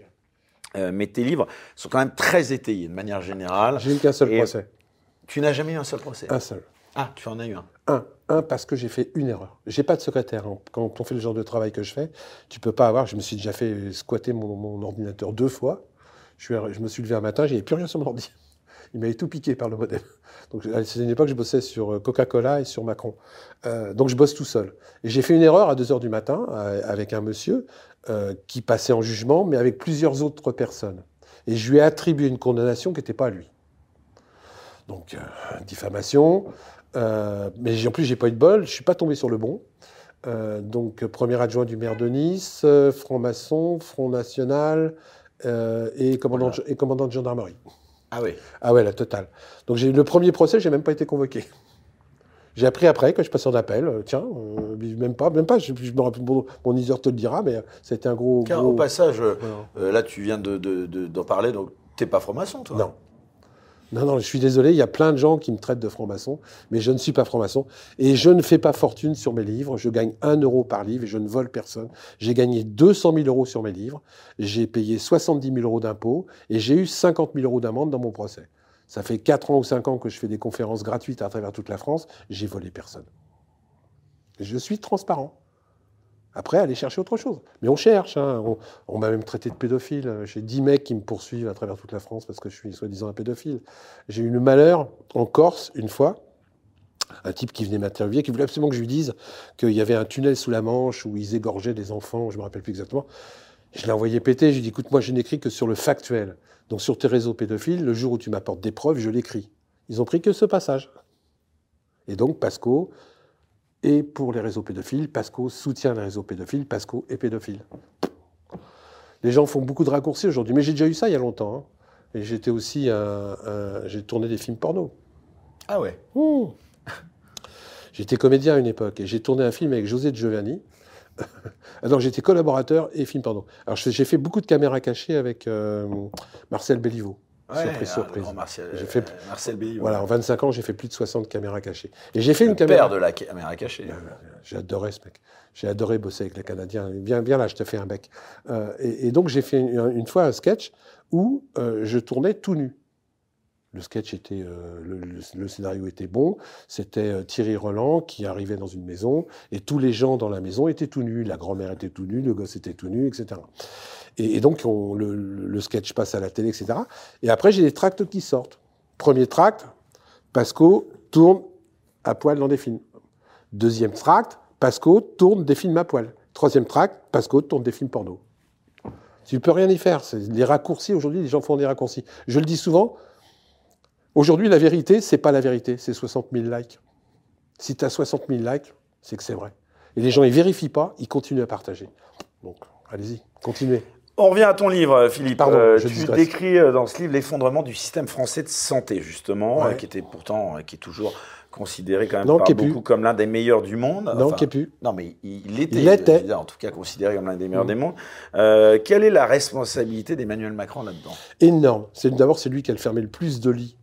euh, mais tes livres sont quand même très étayés de manière générale. J'ai eu qu'un seul Et- procès. Tu n'as jamais eu un seul procès? Un seul. Ah, tu en as eu un. Un, un parce que j'ai fait une erreur. J'ai pas de secrétaire. Quand on fait le genre de travail que je fais, tu peux pas avoir. Je me suis déjà fait squatter mon, mon ordinateur deux fois. Je, suis, je me suis levé un matin, j'avais plus rien sur mon ordi. Il m'avait tout piqué par le modem. Donc c'est une époque, je bossais sur euh, Coca-Cola et sur Macron. Euh, donc je bosse tout seul. Et j'ai fait une erreur à 2 heures du matin euh, avec un monsieur euh, qui passait en jugement, mais avec plusieurs autres personnes. Et je lui ai attribué une condamnation qui n'était pas à lui. Donc euh, diffamation. Mais en plus, j'ai pas eu de bol, je suis pas tombé sur le bon. Donc, premier adjoint du maire de Nice, franc-maçon, Front National euh, et, commandant, de- et commandant de gendarmerie. Ah oui. Ah ouais, la totale. Donc, j'ai eu le premier procès, j'ai même pas été convoqué. J'ai appris après que je passais en appel. euh, tiens, euh, même pas, même pas. Je, je me rappelle, mon, mon Iseur te le dira, mais c'était un gros. Car gros- au passage, euh, euh, là, tu viens de, de- de- d'en parler, donc t'es pas franc-maçon, toi Non. Non, non, je suis désolé, il y a plein de gens qui me traitent de franc-maçon, mais je ne suis pas franc-maçon. Et je ne fais pas fortune sur mes livres. Je gagne 1 euro par livre et je ne vole personne. J'ai gagné 200 000 euros sur mes livres. J'ai payé 70 000 euros d'impôts et j'ai eu 50 000 euros d'amende dans mon procès. Ça fait 4 ans ou 5 ans que je fais des conférences gratuites à travers toute la France. J'ai volé personne. Je suis transparent. Après, aller chercher autre chose. Mais on cherche. hein. On, m'a même traité de pédophile. J'ai 10 mecs qui me poursuivent à travers toute la France parce que je suis soi-disant un pédophile. J'ai eu le malheur en Corse, une fois, un type qui venait m'interviewer, qui voulait absolument que je lui dise qu'il y avait un tunnel sous la Manche où ils égorgeaient des enfants, je ne me rappelle plus exactement. Je l'ai envoyé péter, je lui ai dit, écoute, moi je n'écris que sur le factuel. Donc sur tes réseaux pédophiles, le jour où tu m'apportes des preuves, je l'écris. Ils ont pris que ce passage. Et donc Pasco est pour les réseaux pédophiles, Pasco soutient les réseaux pédophiles, Pasco est pédophile. Les gens font beaucoup de raccourcis aujourd'hui, mais j'ai déjà eu ça il y a longtemps. hein. Et j'étais aussi j'ai tourné des films porno. Ah ouais. Mmh. J'étais comédien à une époque et j'ai tourné un film avec José Giovanni. Alors j'étais collaborateur et film porno. Alors j'ai fait beaucoup de caméras cachées avec euh, Marcel Béliveau. Surprise, ah, surprise. Marcel, J'ai fait- euh, Marcel Béliveau. Voilà, en 25 ans, j'ai fait plus de 60 caméras cachées. Et j'ai fait le une caméra. père de la caméra cachée. J'ai adoré ce mec. J'ai adoré bosser avec les Canadiens. Viens, viens là, je te fais un bec. Euh, et, et donc j'ai fait une, une fois un sketch où euh, je tournais tout nu. Le sketch était, euh, le, le- le scénario était bon. C'était euh, Thierry Roland qui arrivait dans une maison et tous les gens dans la maison étaient tout nus. La grand-mère était tout nue, le gosse était tout nu, etc. Et, donc on- le, sketch passe à la télé, etc. Et après j'ai des tracts qui sortent. Premier tract, Pasco tourne à poil dans des films. Deuxième tract, Pasco tourne des films à poil. Troisième tract, Pasco tourne des films porno. Tu peux rien y faire. Les raccourcis aujourd'hui, les gens font des raccourcis. Je le dis souvent. Aujourd'hui, la vérité, c'est pas la vérité, c'est 60 000 likes. Si tu as 60 000 likes, c'est que c'est vrai. Et les gens, ils vérifient pas, ils continuent à partager. Donc, allez-y, continuez. On revient à ton livre, Philippe. Pardon, Euh, je tu digresse. décris euh, dans ce livre l'effondrement du système français de santé, justement, Ouais. euh, qui était pourtant, euh, qui est toujours considéré quand même Non, par beaucoup comme l'un des meilleurs du monde. Non, Enfin, qui est plus. Non, mais il il l'était. Il dire, En tout cas, considéré comme l'un des meilleurs Mm. des mondes. Euh, quelle est la responsabilité d'Emmanuel Macron là-dedans? Énorme. C'est d'abord c'est lui qui a fermé le plus de lits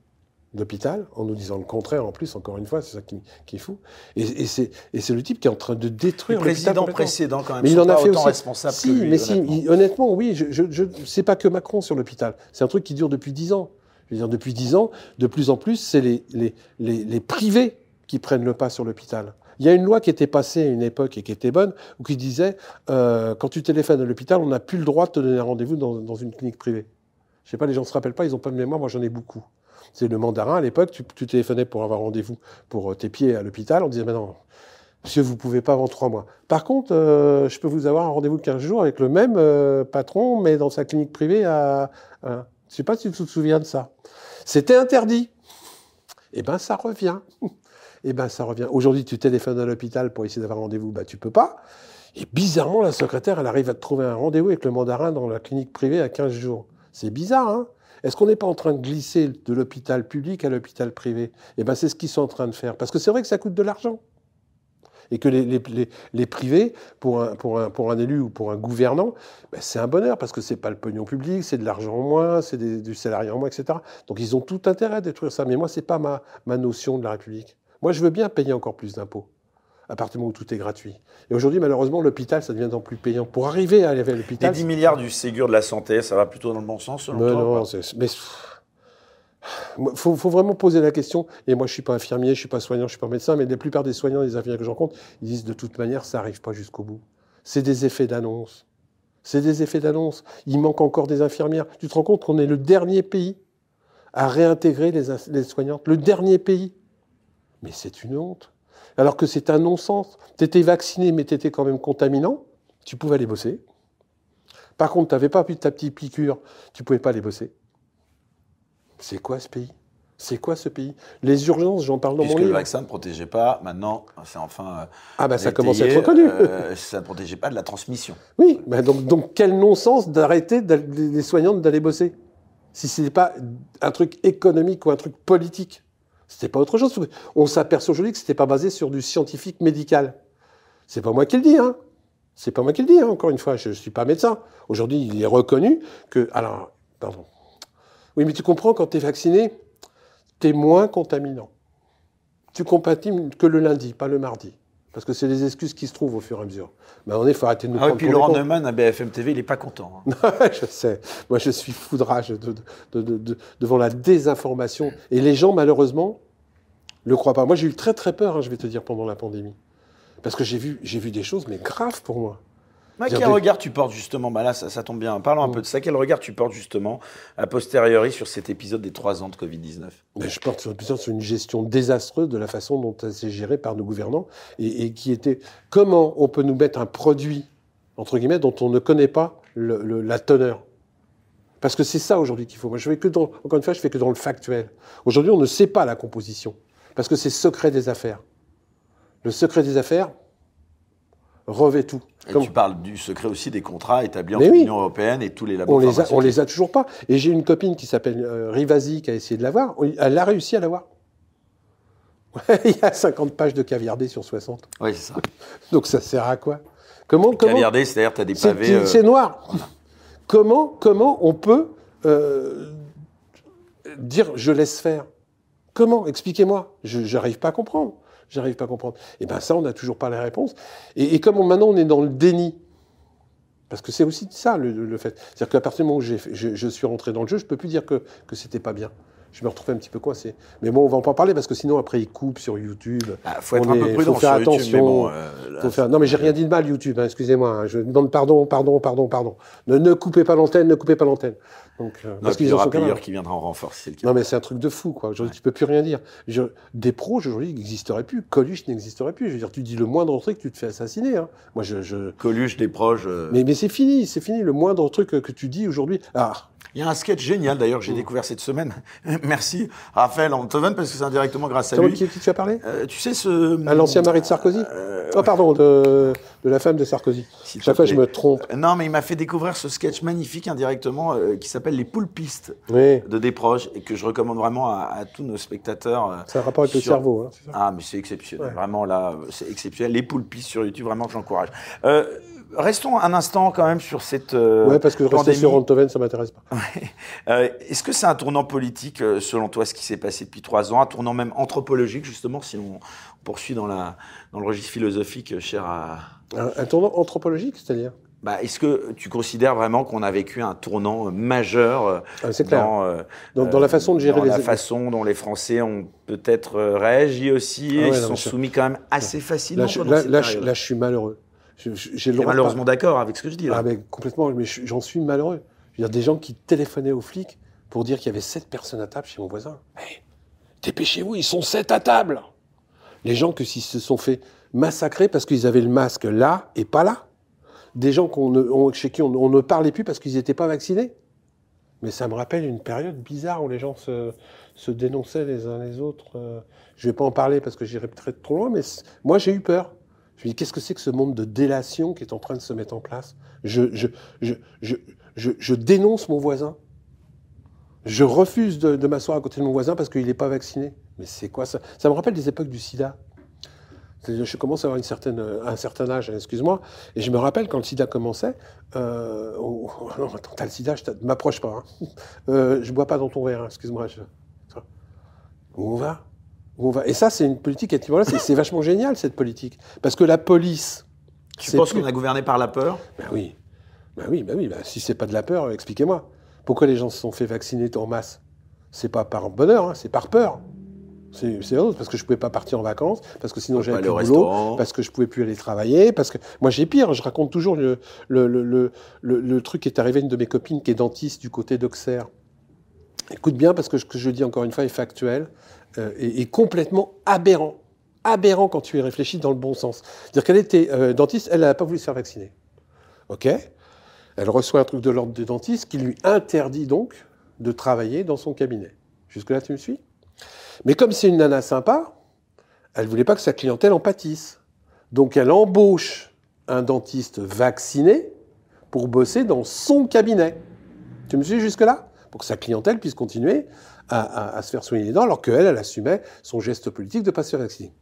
d'hôpital, en nous disant le contraire en plus, encore une fois, c'est ça qui, qui est fou. Et, et c'est le type qui est en train de Le détruire l'hôpital président précédent, quand même, Mais il en a fait autant aussi. responsables Si, que lui, mais si, honnêtement. il- honnêtement, oui, je, je, je- c'est pas que Macron sur l'hôpital. C'est un truc qui dure depuis dix ans. Je veux dire, depuis dix ans, de plus en plus, c'est les, les, les, les privés qui prennent le pas sur l'hôpital. Il y a une loi qui était passée à une époque et qui était bonne, ou qui disait, euh, quand tu téléphones à l'hôpital, on n'a plus le droit de te donner un rendez-vous dans, dans une clinique privée. Je sais pas, les gens se rappellent pas, ils n'ont pas de mémoire, moi j'en ai beaucoup. C'est le mandarin, à l'époque, tu, téléphonais pour avoir rendez-vous pour euh, tes pieds à l'hôpital, on disait, mais non, Monsieur, vous pouvez pas avant trois mois. Par contre, euh, je peux vous avoir un rendez-vous de 15 jours avec le même euh, patron, mais dans sa clinique privée à... à- Je sais pas si tu te souviens de ça. C'était interdit. Eh ben, ça revient. Eh ben, ça revient. Aujourd'hui, tu téléphones à l'hôpital pour essayer d'avoir un rendez-vous, bah, tu peux pas. Et bizarrement, la secrétaire, elle arrive à te trouver un rendez-vous avec le mandarin dans la clinique privée à 15 jours. C'est bizarre, hein? Est-ce qu'on n'est pas en train de glisser de l'hôpital public à l'hôpital privé? Eh ben, c'est ce qu'ils sont en train de faire. Parce que c'est vrai que ça coûte de l'argent et que les, privés, pour un, élu ou pour un gouvernant, ben c'est un bonheur parce que c'est pas le pognon public, c'est de l'argent en moins, c'est du salarié en moins, etc. Donc ils ont tout intérêt à détruire ça. Mais moi, c'est pas ma, ma notion de la République. Moi, je veux bien payer encore plus d'impôts à partir du moment où tout est gratuit. Et aujourd'hui, malheureusement, l'hôpital, ça devient de plus payant. Pour arriver à aller Les l'hôpital, 10 milliards du Ségur de la santé, ça va plutôt dans le bon sens selon mais toi non, mais il faut, faut vraiment poser la question. Et moi, je suis pas infirmier, je suis pas soignant, je suis pas médecin, mais la plupart des soignants, des infirmiers que j'en compte, ils disent de toute manière, ça arrive pas jusqu'au bout. C'est des effets d'annonce. C'est des effets d'annonce. Il manque encore des infirmières. Tu te rends compte qu'on est le dernier pays à réintégrer les, les soignantes, le dernier pays. Mais c'est une honte. Alors que c'est un non-sens. Tu étais vacciné, mais tu étais quand même contaminant. Tu pouvais aller bosser. Par contre, tu n'avais pas ta petite piqûre, tu pouvais pas aller bosser. C'est quoi ce pays? C'est quoi ce pays? Les urgences, j'en parle dans Puisque mon le livre. vaccin ne protégeait pas, maintenant, c'est enfin. Ah bah ça commence à être reconnu. euh, ça ne protégeait pas de la transmission. Oui, bah donc, donc quel non-sens d'arrêter les soignantes d'aller bosser? Si ce n'est pas un truc économique ou un truc politique. C'était pas autre chose. On s'aperçoit aujourd'hui que c'était pas basé sur du scientifique médical. C'est pas moi qui le dis, hein. C'est pas moi qui le dis, hein, encore une fois. Je ne suis pas médecin. Aujourd'hui, il est reconnu que. Alors, pardon. Oui, mais tu comprends, quand tu es vacciné, tu es moins contaminant. Tu compatis que le lundi, pas le mardi. Parce que c'est les excuses qui se trouvent au fur et à mesure. Mais on est, il faut arrêter de nous Ah prendre puis des Laurent. Neumann à BFM TV, il n'est pas content. hein. je sais. Moi, je suis foudrage de- de- de- de- de- devant la désinformation. Et les gens, malheureusement, ne le croient pas. Moi, j'ai eu très, très peur, hein, je vais te dire, pendant la pandémie. Parce que j'ai vu, j'ai vu des choses, mais graves pour moi. Quel regard tu portes justement? Bah Là, ça, ça tombe bien. Parlons un Mm. peu de ça. Quel regard tu portes justement a posteriori sur cet épisode des trois ans de Covid-19 Mais je porte sur, une gestion désastreuse de la façon dont ça s'est géré par nos gouvernants et, et qui était comment on peut nous mettre un produit, entre guillemets, dont on ne connaît pas le- le- la teneur? Parce que c'est ça aujourd'hui qu'il faut. Moi, je fais que dans, encore une fois, je fais que dans le factuel. Aujourd'hui, on ne sait pas la composition. Parce que c'est secret des affaires. Le secret des affaires revêt tout. Et Comme- tu parles du secret aussi des contrats établis entre oui. l'Union européenne et tous les labos on les, a, on les a toujours pas. Et j'ai une copine qui s'appelle euh, Rivasi qui a essayé de l'avoir. Elle a réussi à l'avoir. Il y a 50 pages de caviardé sur 60. Oui, c'est ça. Donc ça sert à quoi? Comment, comment Caviardé, c'est-à-dire tu as des C'est pavés. euh, c'est noir. Comment, comment on peut euh, dire je laisse faire? Comment? Expliquez-moi. Je n'arrive pas à comprendre. J'arrive pas à comprendre. Et bien ça, on n'a toujours pas les réponses. Et, et comme on- maintenant on est dans le déni, parce que c'est aussi ça le, fait. C'est-à-dire qu'à partir du moment où je, je suis rentré dans le jeu, je peux plus dire que, que c'était pas bien. Je me retrouvais un petit peu coincé. Mais bon, on va en pas parler parce que sinon après ils coupent sur YouTube. ah, faut être on un est- peu faut prudent faire sur YouTube, mais attention. bon, euh, Faut faire- Non, mais j'ai rien dit de mal, YouTube, hein, excusez-moi. hein. Je demande pardon, pardon, pardon, pardon. Ne, ne coupez pas l'antenne, ne coupez pas l'antenne. Donc, euh, Non, parce puis il y aura capables. qui viendra en renfort si c'est le cas. Non, mais c'est un truc de fou, quoi. Aujourd'hui, tu peux plus rien dire. Je- Des pros, aujourd'hui, n'existeraient plus. Coluche n'existerait plus. Je veux dire, tu dis le moindre truc, tu te fais assassiner. hein. Moi, je. je- Coluche, des proches. euh, Mais, mais c'est fini, c'est fini. Le moindre truc que, que tu dis aujourd'hui. Ah, Il y a un sketch génial d'ailleurs que j'ai découvert cette semaine. Merci Raphaël Antoven parce que c'est indirectement grâce à lui. qui, qui tu as parlé Euh, tu sais ce. À l'ancien mari de Sarkozy Euh, Oh, pardon, de, de la femme de Sarkozy. Te Chaque fois, je me trompe. Non, mais il m'a fait découvrir ce sketch magnifique indirectement euh, qui s'appelle Les poules pistes Oui, de Desproges et que je recommande vraiment à, à tous nos spectateurs. euh, c'est un rapport avec le cerveau. hein, ça Ah, mais c'est exceptionnel. Ouais. Vraiment, là, euh, c'est exceptionnel. Les poules pistes sur YouTube, vraiment, j'encourage. Euh, restons un instant quand même sur cette. euh, Ouais, parce que rester pandémie. sur Antoven, ça m'intéresse pas. Euh, Est-ce que c'est un tournant politique, euh, selon toi, ce qui s'est passé depuis trois ans, un tournant même anthropologique, justement, si on poursuit dans, la, dans le registre philosophique cher à. Un, un tournant anthropologique, c'est-à-dire? Bah, Est-ce que tu considères vraiment qu'on a vécu un tournant majeur euh, Ah, clair. dans, euh, Dans, dans la façon de gérer dans les la façon dont les Français ont peut-être réagi aussi, Ah ouais, ils non, sont soumis quand même assez facilement Là, je, là, je suis malheureux. J'ai le droit malheureusement d'accord avec ce que je dis là. Ah, mais complètement, mais je- j'en suis malheureux. Des gens qui téléphonaient aux flics pour dire qu'il y avait sept personnes à table chez mon voisin. Hey, dépêchez-vous, ils sont sept à table. Les gens qui se sont fait massacrer parce qu'ils avaient le masque là et pas là. Des gens qu'on ne- on- chez qui on, on ne parlait plus parce qu'ils n'étaient pas vaccinés. Mais ça me rappelle une période bizarre où les gens se, se dénonçaient les uns les autres. euh. Je vais pas en parler parce que j'irai peut-être trop loin, mais moi j'ai eu peur. Je me dis, qu'est-ce que c'est que ce monde de délation qui est en train de se mettre en place? Je, dénonce mon voisin. Je refuse de, m'asseoir à côté de mon voisin parce qu'il n'est pas vacciné. Mais c'est quoi ça? Ça me rappelle des époques du sida. Je commence à avoir un certain âge, excuse-moi, et je me rappelle quand le sida commençait, euh, oh, oh, non, attends, t'as le sida, je ne m'approche pas. Hein. Euh, je bois pas dans ton verre, hein, excuse-moi. Où on va? Où on va Et ça, c'est une politique, et voilà, c'est c'est vachement génial cette politique. Parce que la police. tu penses plus- qu'on a gouverné par la peur? Ben oui, ben oui, ben oui. Ben si c'est pas de la peur, expliquez-moi. Pourquoi les gens se sont fait vacciner en masse? C'est pas par bonheur, hein, c'est par peur. C'est autre, parce que je pouvais pas partir en vacances, parce que sinon j'avais plus de boulot, parce que je pouvais plus aller travailler, parce que moi j'ai pire. Je raconte toujours le- le truc qui est arrivé à une de mes copines qui est dentiste du côté d'Auxerre. Écoute bien, parce que ce que je dis encore une fois est factuel euh, et complètement aberrant. Aberrant quand tu y réfléchis dans le bon sens. C'est-à-dire qu'elle était euh, dentiste, elle n'a pas voulu se faire vacciner. OK? Elle reçoit un truc de l'ordre des dentistes qui lui interdit donc de travailler dans son cabinet. Jusque-là, tu me suis? Mais comme c'est une nana sympa, elle voulait pas que sa clientèle en pâtisse. Donc elle embauche un dentiste vacciné pour bosser dans son cabinet. Tu me suis jusque-là? Pour que sa clientèle puisse continuer à, à- à se faire soigner les dents, alors qu'elle, elle assumait son geste politique de ne pas se faire vacciner.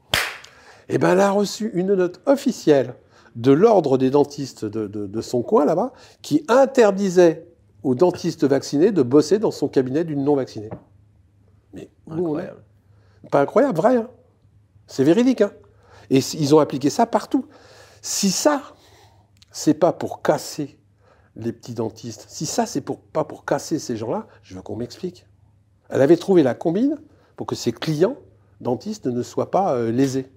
Eh bien, elle a reçu une note officielle de l'ordre des dentistes de, de- de son coin là-bas, qui interdisait aux dentistes vaccinés de bosser dans son cabinet d'une non-vaccinée. Mais où on est Incroyable. Pas incroyable, vrai. hein? C'est véridique. hein? Et ils ont appliqué ça partout. Si ça, c'est pas pour casser les petits dentistes, si ça, c'est pour, pas pour casser ces gens-là, je veux qu'on m'explique. Elle avait trouvé la combine pour que ses clients dentistes ne soient pas euh, lésés.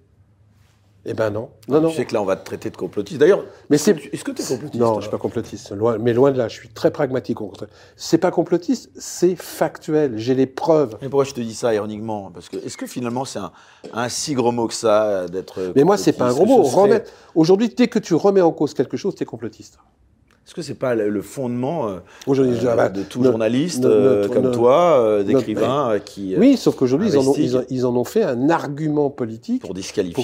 Eh ben non. Non, non. Tu sais que là, on va te traiter de complotiste. D'ailleurs, Mais est-ce que c'est- tu- est-ce que tu es complotiste Non, je suis pas complotiste. Loin- mais loin de là, je suis très pragmatique au contraire. C'est pas complotiste, c'est factuel. J'ai les preuves. Mais pourquoi je te dis ça ironiquement? Parce que est-ce que finalement c'est un, un si gros mot que ça d'être. Mais moi, c'est pas un gros mot. serait- Aujourd'hui, dès que tu remets en cause quelque chose, t'es complotiste. Est-ce que c'est pas le fondement euh, euh, ah bah, de tout journaliste euh, notre- comme no- toi, d'écrivain qui Oui, sauf qu'aujourd'hui, ils, en ont- Investig. ils, en- ils en ont fait un argument politique pour pour,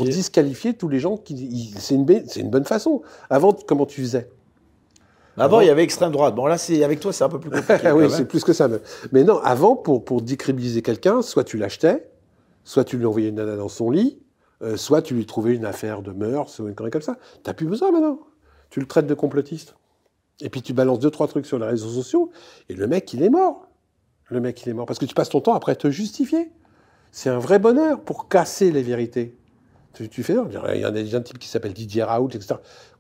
disqualifier. tous les gens qui. C'est une, ba- c'est une bonne façon. Avant, comment tu faisais? Avant, il y avait extrême droite. Bon, là, c'est avec toi, c'est un peu plus compliqué. quand Oui, c'est plus que ça. Mais, mais non, avant, pour, pour décribiliser quelqu'un, soit tu l'achetais, soit tu lui envoyais une nana dans son lit, euh, soit tu lui trouvais une affaire de mœurs ou une connerie comme ça. T'as plus besoin maintenant. Tu le traites de complotiste. Et puis tu balances deux, trois trucs sur les réseaux sociaux, et le mec, il est mort. Le mec, il est mort. Parce que tu passes ton temps après te justifier. C'est un vrai bonheur pour casser les vérités. Tu, tu fais, il y a un type qui s'appelle Didier Raoult, etc.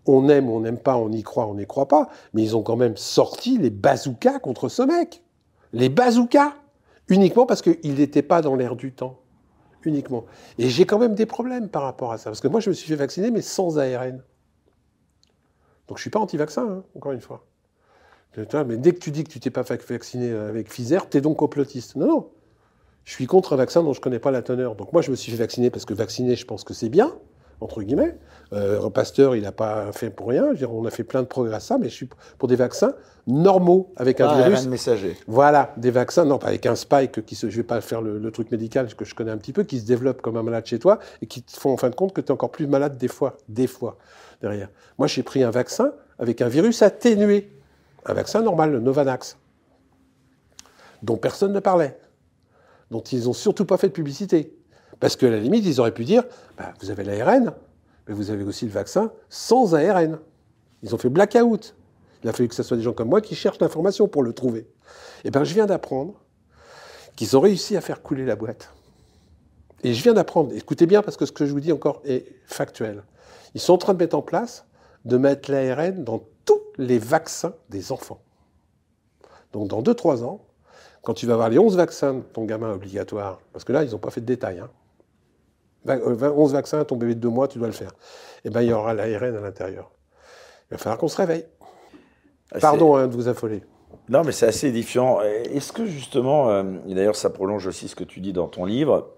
On aime, on n'aime pas, on y croit, on n'y croit pas. Mais ils ont quand même sorti les bazookas contre ce mec. Les bazookas. Uniquement parce qu'il n'était pas dans l'air du temps. Uniquement. Et j'ai quand même des problèmes par rapport à ça. Parce que moi, je me suis fait vacciner, mais sans ARN. Donc je suis pas anti-vaccin, hein, encore une fois. Mais dès que tu dis que tu t'es pas fait vacciner avec Pfizer, tu es donc complotiste. Non, non. Je suis contre un vaccin dont je connais pas la teneur. Donc moi, je me suis fait vacciner parce que vacciner, je pense que c'est bien. entre guillemets. Euh, Pasteur, il n'a pas fait pour rien. Je veux dire, on a fait plein de progrès à ça, mais je suis pour des vaccins normaux avec un Ah, virus. Messager. Voilà, des vaccins, non, pas avec un spike qui se, je vais pas faire le, le truc médical que je connais un petit peu, qui se développe comme un malade chez toi et qui te font en fin de compte que tu es encore plus malade des fois, des fois derrière. Moi, j'ai pris un vaccin avec un virus atténué, un vaccin normal, le Novanax, dont personne ne parlait, dont ils ont surtout pas fait de publicité, parce qu'à la limite, ils auraient pu dire, bah, vous avez l'ARN, mais vous avez aussi le vaccin sans ARN. Ils ont fait blackout. Il a fallu que ce soit des gens comme moi qui cherchent l'information pour le trouver. Eh bien, je viens d'apprendre qu'ils ont réussi à faire couler la boîte. Et je viens d'apprendre, écoutez bien parce que ce que je vous dis encore est factuel. Ils sont en train de mettre en place, de mettre l'ARN dans tous les vaccins des enfants. Donc dans 2-3 ans, quand tu vas avoir les 11 vaccins de ton gamin obligatoire, parce que là, ils n'ont pas fait de détails, hein. Va- euh, 20 11 vaccins, ton bébé de 2 mois, tu dois le faire. Eh bien, il y aura l'ARN à l'intérieur. Il va falloir qu'on se réveille. Ah, Pardon hein, de vous affoler. Non, mais c'est assez édifiant. Est-ce que justement, euh, et d'ailleurs ça prolonge aussi ce que tu dis dans ton livre,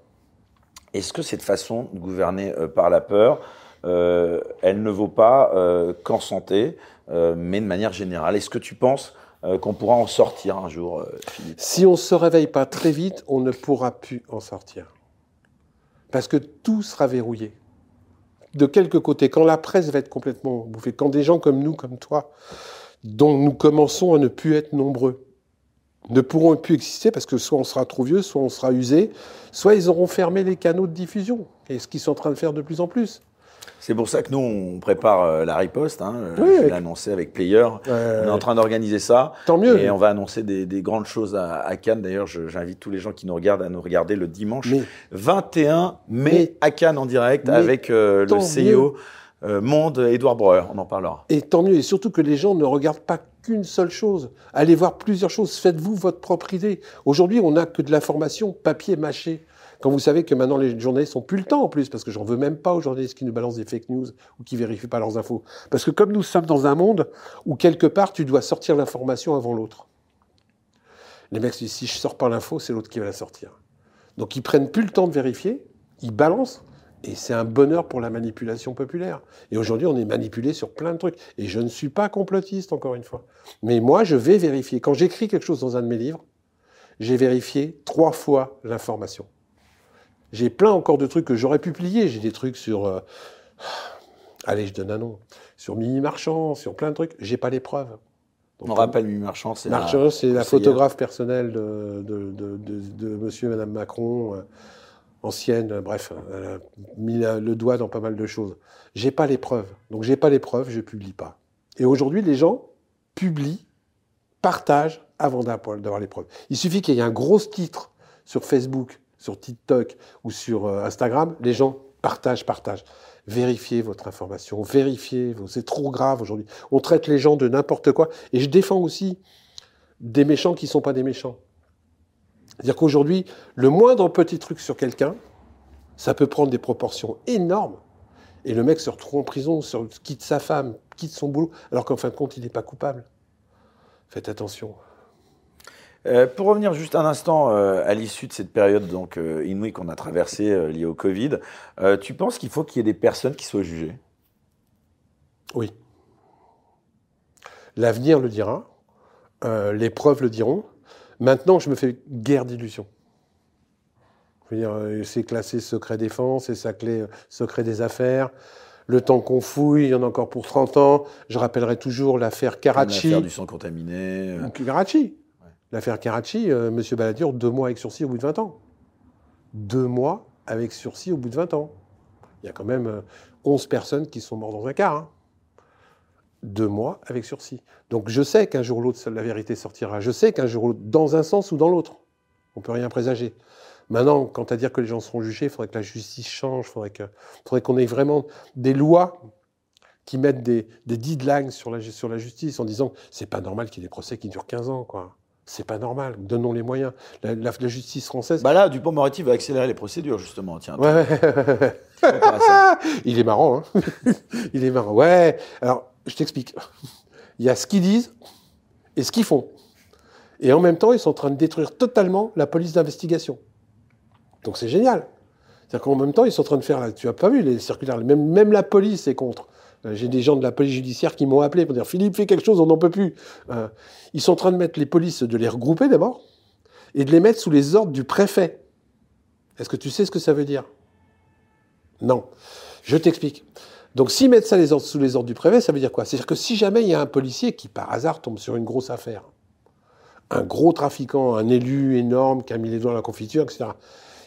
est-ce que cette façon de gouverner euh, par la peur, elle ne vaut pas euh, qu'en santé, euh, mais de manière générale Est-ce que tu penses euh, qu'on pourra en sortir un jour, euh, Philippe? Si on ne se réveille pas très vite, on ne pourra plus en sortir. Parce que tout sera verrouillé. De quelque côté, quand la presse va être complètement bouffée, quand des gens comme nous, comme toi, dont nous commençons à ne plus être nombreux, ne pourront plus exister parce que soit on sera trop vieux, soit on sera usé, soit ils auront fermé les canaux de diffusion. Et ce qu'ils sont en train de faire de plus en plus. C'est pour ça que nous, on prépare euh, la riposte. Hein, Oui, je l'ai avec- annoncé avec Player. Euh, On est en train d'organiser ça. Tant mieux. Et on va annoncer des, des grandes choses à, à Cannes. D'ailleurs, j'invite tous les gens qui nous regardent à nous regarder le dimanche Mais 21 mai Mais- à Cannes en direct mais avec euh, le CEO euh, Monde, Edouard Breuer. On en parlera. Et tant mieux, et surtout que les gens ne regardent pas qu'une seule chose. Allez voir plusieurs choses, faites-vous votre propre idée. Aujourd'hui, on n'a que de l'information papier mâché. Quand vous savez que maintenant les journalistes n'ont plus le temps en plus, parce que j'en veux même pas aux journalistes qui nous balancent des fake news ou qui vérifient pas leurs infos. Parce que comme nous sommes dans un monde où quelque part tu dois sortir l'information avant l'autre. Les mecs se disent si je sors pas l'info, c'est l'autre qui va la sortir. Donc ils prennent plus le temps de vérifier, ils balancent, et c'est un bonheur pour la manipulation populaire. Et aujourd'hui, on est manipulé sur plein de trucs. Et je ne suis pas complotiste, encore une fois. Mais moi, je vais vérifier. Quand j'écris quelque chose dans un de mes livres, j'ai vérifié trois fois l'information. J'ai plein encore de trucs que j'aurais pu plier. J'ai des trucs sur... euh, Allez, je donne un nom. Sur Mimi Marchand, sur plein de trucs. J'ai pas les preuves. Donc, On rappelle Mimi Marchand, c'est la- Marchand, c'est la photographe personnelle de, de, de, de- de monsieur et madame Macron, euh, ancienne, euh, bref, elle a mis la- le doigt dans pas mal de choses. J'ai pas les preuves. Donc j'ai pas les preuves, je publie pas. Et aujourd'hui, les gens publient, partagent avant d'avoir les preuves. Il suffit qu'il y ait un gros titre sur Facebook, sur TikTok ou sur euh, Instagram, les gens partagent, partagent. Vérifiez votre information, vérifiez, c'est trop grave aujourd'hui. On traite les gens de n'importe quoi. Et je défends aussi des méchants qui ne sont pas des méchants. C'est-à-dire qu'aujourd'hui, le moindre petit truc sur quelqu'un, ça peut prendre des proportions énormes. Et le mec se retrouve en prison, quitte sa femme, quitte son boulot, alors qu'en fin de compte, il n'est pas coupable. Faites attention. Euh, pour revenir juste un instant euh, à l'issue de cette période donc euh, inouïe qu'on a traversée liée au Covid, tu penses qu'il faut qu'il y ait des personnes qui soient jugées? Oui. L'avenir le dira, les preuves le diront. Maintenant, je me fais guère d'illusions. C'est classé secret défense, c'est sa clé secret des affaires. Le temps qu'on fouille, il y en a encore pour 30 ans. Je rappellerai toujours l'affaire Karachi. L'affaire du sang contaminé. Karachi. L'affaire Karachi, euh, M. Balladur, deux mois avec sursis au bout de 20 ans. Deux mois avec sursis au bout de 20 ans. Il y a quand même euh, 11 personnes qui sont mortes dans un car. hein. Deux mois avec sursis. Donc je sais qu'un jour ou l'autre, la vérité sortira. Je sais qu'un jour ou l'autre, dans un sens ou dans l'autre. On ne peut rien présager. Maintenant, quant à dire que les gens seront jugés, il faudrait que la justice change, il faudrait qu'on ait vraiment des lois qui mettent des, des deadlines sur la, justice en disant c'est pas normal qu'il y ait des procès qui durent 15 ans. C'est pas normal. Donnons les moyens. La, la- la justice française. Bah là, Dupont-Moretti va accélérer les procédures justement. Tiens, Ouais, ouais, ouais. intéressant. Il est marrant, hein Il est marrant. Ouais. Alors, je t'explique. Il y a ce qu'ils disent et ce qu'ils font. Et en même temps, ils sont en train de détruire totalement la police d'investigation. Donc c'est génial. C'est-à-dire qu'en même temps, ils sont en train de faire, tu as pas vu les circulaires, même, même la police est contre. Euh, J'ai des gens de la police judiciaire qui m'ont appelé pour dire Philippe, fais quelque chose, on n'en peut plus. Euh, ils sont en train de mettre les polices, de les regrouper d'abord, et de les mettre sous les ordres du préfet. Est-ce que tu sais ce que ça veut dire? Non. Je t'explique. Donc, s'ils mettent ça sous les ordres du préfet, ça veut dire quoi? C'est-à-dire que si jamais il y a un policier qui, par hasard, tombe sur une grosse affaire, un gros trafiquant, un élu énorme qui a mis les doigts dans la confiture, etc.,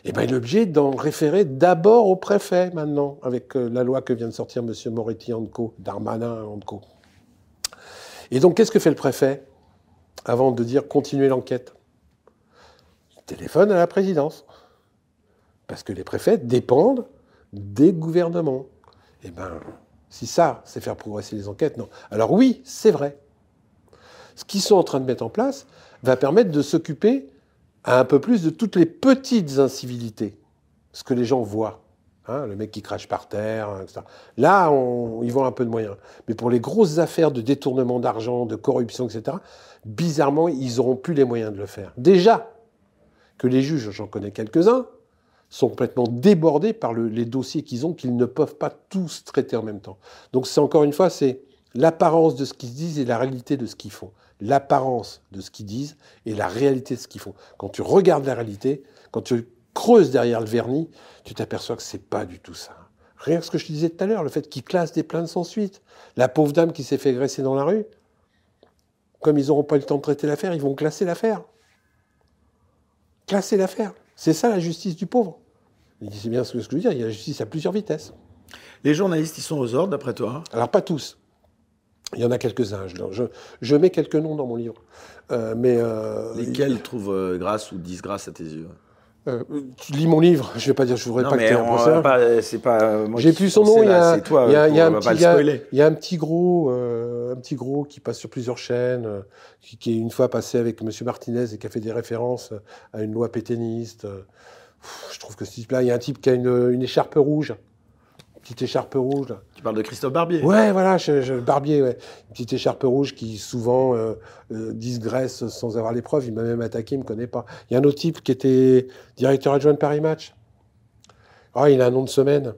eh ben, il est obligé d'en référer d'abord au préfet maintenant, avec euh, la loi que vient de sortir M. Moretti Co, Darmanin Co. Et donc, qu'est-ce que fait le préfet avant de dire continuer l'enquête? Il téléphone à la présidence. Parce que les préfets dépendent des gouvernements. Eh bien, si ça, c'est faire progresser les enquêtes, non. Alors oui, c'est vrai. Ce qu'ils sont en train de mettre en place va permettre de s'occuper un peu plus de toutes les petites incivilités, ce que les gens voient. Hein, le mec qui crache par terre, hein, etc. Là, ils vont un peu de moyens. Mais pour les grosses affaires de détournement d'argent, de corruption, etc., bizarrement, ils n'auront plus les moyens de le faire. Déjà que les juges, j'en connais quelques-uns, sont complètement débordés par le, les dossiers qu'ils ont, qu'ils ne peuvent pas tous traiter en même temps. Donc c'est encore une fois, c'est l'apparence de ce qu'ils disent et la réalité de ce qu'ils font. L'apparence de ce qu'ils disent et la réalité de ce qu'ils font. Quand tu regardes la réalité, quand tu creuses derrière le vernis, tu t'aperçois que c'est pas du tout ça. Rien que ce que je te disais tout à l'heure, le fait qu'ils classent des plaintes sans suite. La pauvre dame qui s'est fait agresser dans la rue, comme ils n'auront pas eu le temps de traiter l'affaire, ils vont classer l'affaire. Classer l'affaire. C'est ça la justice du pauvre. C'est bien ce que je veux dire, il y a la justice à plusieurs vitesses. Les journalistes, ils sont aux ordres, d'après toi? Alors pas tous. Il y en a quelques-uns. Je, mets quelques noms dans mon livre. Euh, mais euh, Lesquels il... trouvent euh, grâce ou disgrâce à tes yeux euh, tu lis mon livre, je vais pas dire, je voudrais non, pas que tu aies un. Pas, c'est pas. J'ai plus son nom. Il y a, toi, il y a, il y a un petit, il y, a, il y a un petit gros, euh, un petit gros qui passe sur plusieurs chaînes, euh, qui, qui, est une fois passé avec Monsieur Martinez et qui a fait des références à une loi pétainiste. Je trouve que ce type-là, il y a un type qui a une, une écharpe rouge petite écharpe rouge. Là. Parles de Christophe Barbier Ouais, voilà, je, je, Barbier, ouais. Une petite écharpe rouge qui souvent euh, euh, disgraisse sans avoir les preuves. Il m'a même attaqué, il me connaît pas. Il y a un autre type qui était directeur adjoint de Paris Match. Ah, il a un nom de semaine.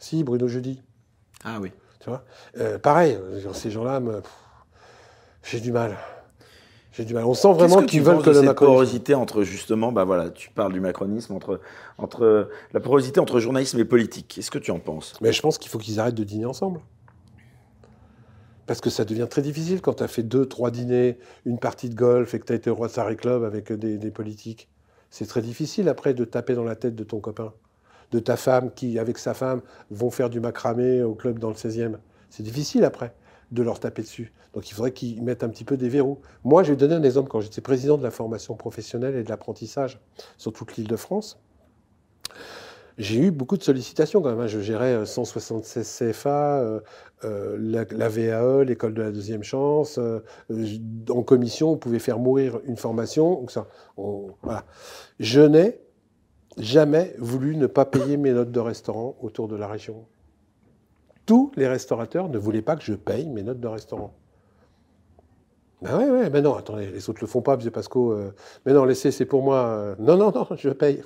Si, Bruno Jeudi. Ah oui. Tu vois? Euh, Pareil, ces gens-là, j'ai du mal. J'ai. On sent vraiment qu'ils veulent que le macronisme. porosité entre justement, bah voilà, tu parles du macronisme entre entre la porosité entre journalisme et politique. Qu'est-ce que tu en penses? Mais je pense qu'il faut qu'ils arrêtent de dîner ensemble. Parce que ça devient très difficile quand tu as fait deux, trois dîners, une partie de golf et que tu as été au Rotary Club avec des, des politiques. C'est très difficile après de taper dans la tête de ton copain, de ta femme qui, avec sa femme, vont faire du macramé au club dans le 16e. C'est difficile après de leur taper dessus. Donc il faudrait qu'ils mettent un petit peu des verrous. Moi, je vais donner un exemple quand j'étais président de la formation professionnelle et de l'apprentissage sur toute l'île de France. J'ai eu beaucoup de sollicitations quand même. Je gérais 176 CFA, euh, euh, la, VAE, l'école de la deuxième chance. Euh, en commission, on pouvait faire mourir une formation. Ça, voilà. Je n'ai jamais voulu ne pas payer mes notes de restaurant autour de la région tous les restaurateurs ne voulaient pas que je paye mes notes de restaurant. Ben ouais, ouais, ben non, attendez, les autres le font pas, M. Pasco. Euh, mais non, laissez, c'est pour moi. Euh, non, non, non, je paye.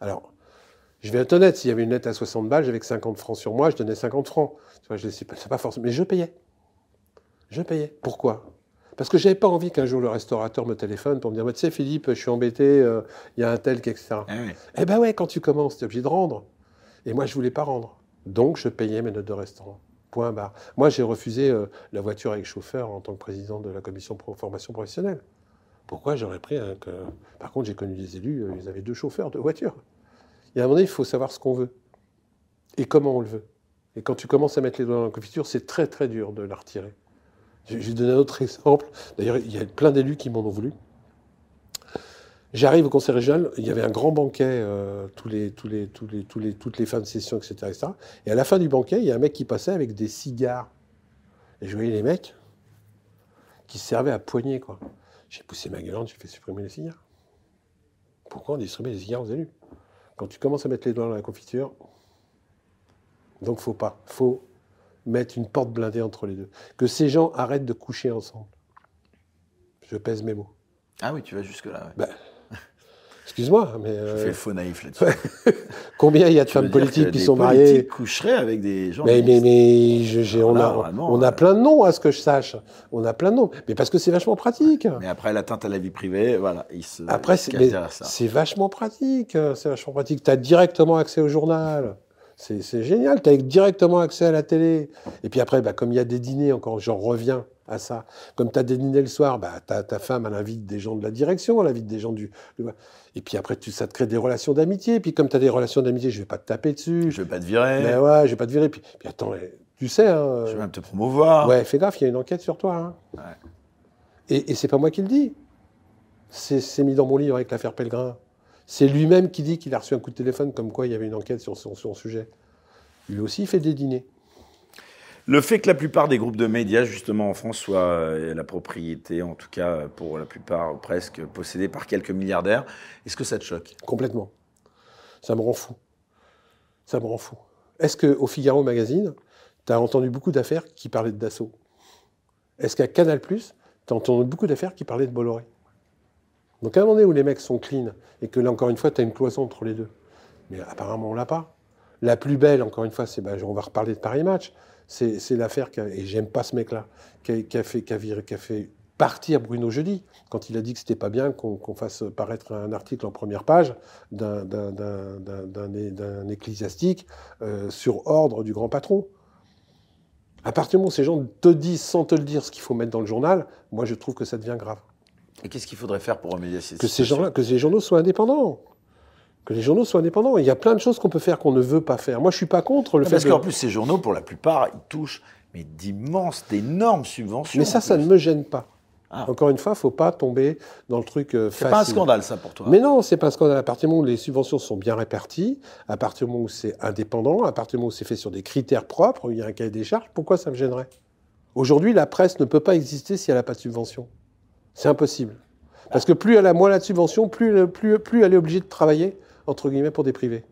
Alors, je vais être honnête, s'il y avait une lettre à 60 balles, j'avais que 50 francs sur moi, je donnais 50 francs. Tu vois, je ne sais pas, pas forcément. Mais je payais. Je payais. Pourquoi? Parce que j'avais pas envie qu'un jour le restaurateur me téléphone pour me dire, tu sais, Philippe, je suis embêté, il euh, y a un tel, etc. Ah. Eh ben ouais, quand tu commences, tu es obligé de rendre. Et moi, je voulais pas rendre. Donc, je payais mes notes de restaurant. Point barre. Moi, j'ai refusé euh, la voiture avec chauffeur en tant que président de la commission pro formation professionnelle. Pourquoi j'aurais pris un. Que... Par contre, j'ai connu des élus, euh, ils avaient deux chauffeurs de voiture. Et à un moment donné, il faut savoir ce qu'on veut et comment on le veut. Et quand tu commences à mettre les doigts dans la confiture, c'est très très dur de la retirer. Je vais donner un autre exemple. D'ailleurs, il y a plein d'élus qui m'en ont voulu. J'arrive au conseil régional, il y avait un grand banquet, euh, tous les, tous les, tous les, tous les, toutes les fins de session, etc., etc. Et à la fin du banquet, il y a un mec qui passait avec des cigares. Et je voyais les mecs qui se servaient à poignée, quoi. J'ai poussé ma gueulante, j'ai fait supprimer les cigares. Pourquoi on distribue les cigares aux élus? Quand tu commences à mettre les doigts dans la confiture, donc faut pas. faut mettre une porte blindée entre les deux. Que ces gens arrêtent de coucher ensemble. Je pèse mes mots. Ah oui, tu vas jusque-là. Ouais. Ben, Excuse-moi, mais Je euh, fais le faux naïf là-dessus. combien il y a de femmes politiques que qui sont politiques mariées coucheraient avec des gens. Mais, mais, mais je- j'ai- on, a, vraiment, on a ouais. plein de noms à ce que je sache. On a plein de noms. Mais parce que c'est vachement pratique. Mais après, l'atteinte à la vie privée, voilà, il se. Après, c'est mais ça. c'est vachement pratique. euh, C'est vachement pratique. Tu as directement accès au journal. C'est c'est génial. Tu as directement accès à la télé. Et puis après, bah, comme il y a des dîners, encore, j'en reviens à ça. Comme tu as des dîners le soir, bah, t'as- ta femme, elle invite des gens de la direction, elle invite des gens du. Et puis après, tu, ça te crée des relations d'amitié. Et puis comme tu as des relations d'amitié, je vais pas te taper dessus. Je vais pas te virer, Mais ouais, je vais pas te virer. Puis, puis attends, eh, tu sais. Hein, je vais même te promouvoir. Ouais, fais gaffe, il y a une enquête sur toi. hein. Ouais. Et, et c'est pas moi qui le dis. C'est c'est mis dans mon livre avec l'affaire Pellegrin. C'est lui-même qui dit qu'il a reçu un coup de téléphone comme quoi il y avait une enquête sur son, sur son sujet. Lui aussi il fait des dîners. Le fait que la plupart des groupes de médias, justement en France, soient euh, la propriété, en tout cas pour la plupart presque, possédée par quelques milliardaires, est-ce que ça te choque? Complètement. Ça me rend fou. Ça me rend fou. Est-ce qu'au Figaro Magazine, tu as entendu beaucoup d'affaires qui parlaient de Dassault? Est-ce qu'à Canal, tu as entendu beaucoup d'affaires qui parlaient de Bolloré? Donc à un moment donné où les mecs sont clean et que là, encore une fois, tu as une cloison entre les deux. Mais apparemment, on l'a pas. La plus belle, encore une fois, c'est, ben, on va reparler de Paris Match. C'est, l'affaire, et j'aime pas ce mec-là, qui a, qui a fait, qui a viré- qui a fait partir Bruno Jeudi quand il a dit que c'était pas bien qu'on, fasse paraître un article en première page d'un, ecclésiastique euh, sur ordre du grand patron. À partir du moment où ces gens te disent sans te le dire ce qu'il faut mettre dans le journal, moi je trouve que ça devient grave. Et qu'est-ce qu'il faudrait faire pour remédier à cette Que ces que ces journaux soient indépendants. Que les journaux soient indépendants. Il y a plein de choses qu'on peut faire qu'on ne veut pas faire. Moi, je suis pas contre le Non, fait Parce de... qu'en plus, ces journaux, pour la plupart, ils touchent mais d'immenses, d'énormes subventions. Mais ça, ça ne me gêne pas. Ah. Encore une fois, faut pas tomber dans le truc euh, C'est facile. pas un scandale, ça, pour toi Mais non, c'est pas un scandale. À partir du moment où les subventions sont bien réparties, à partir du moment où c'est indépendant, à partir du moment où c'est fait sur des critères propres, où il y a un cahier des charges, pourquoi ça me gênerait? Aujourd'hui, la presse ne peut pas exister si elle n'a pas de subvention. C'est impossible. Parce que plus elle a moins de subvention, plus, plus, plus elle est obligée de travailler, entre guillemets, pour des privés.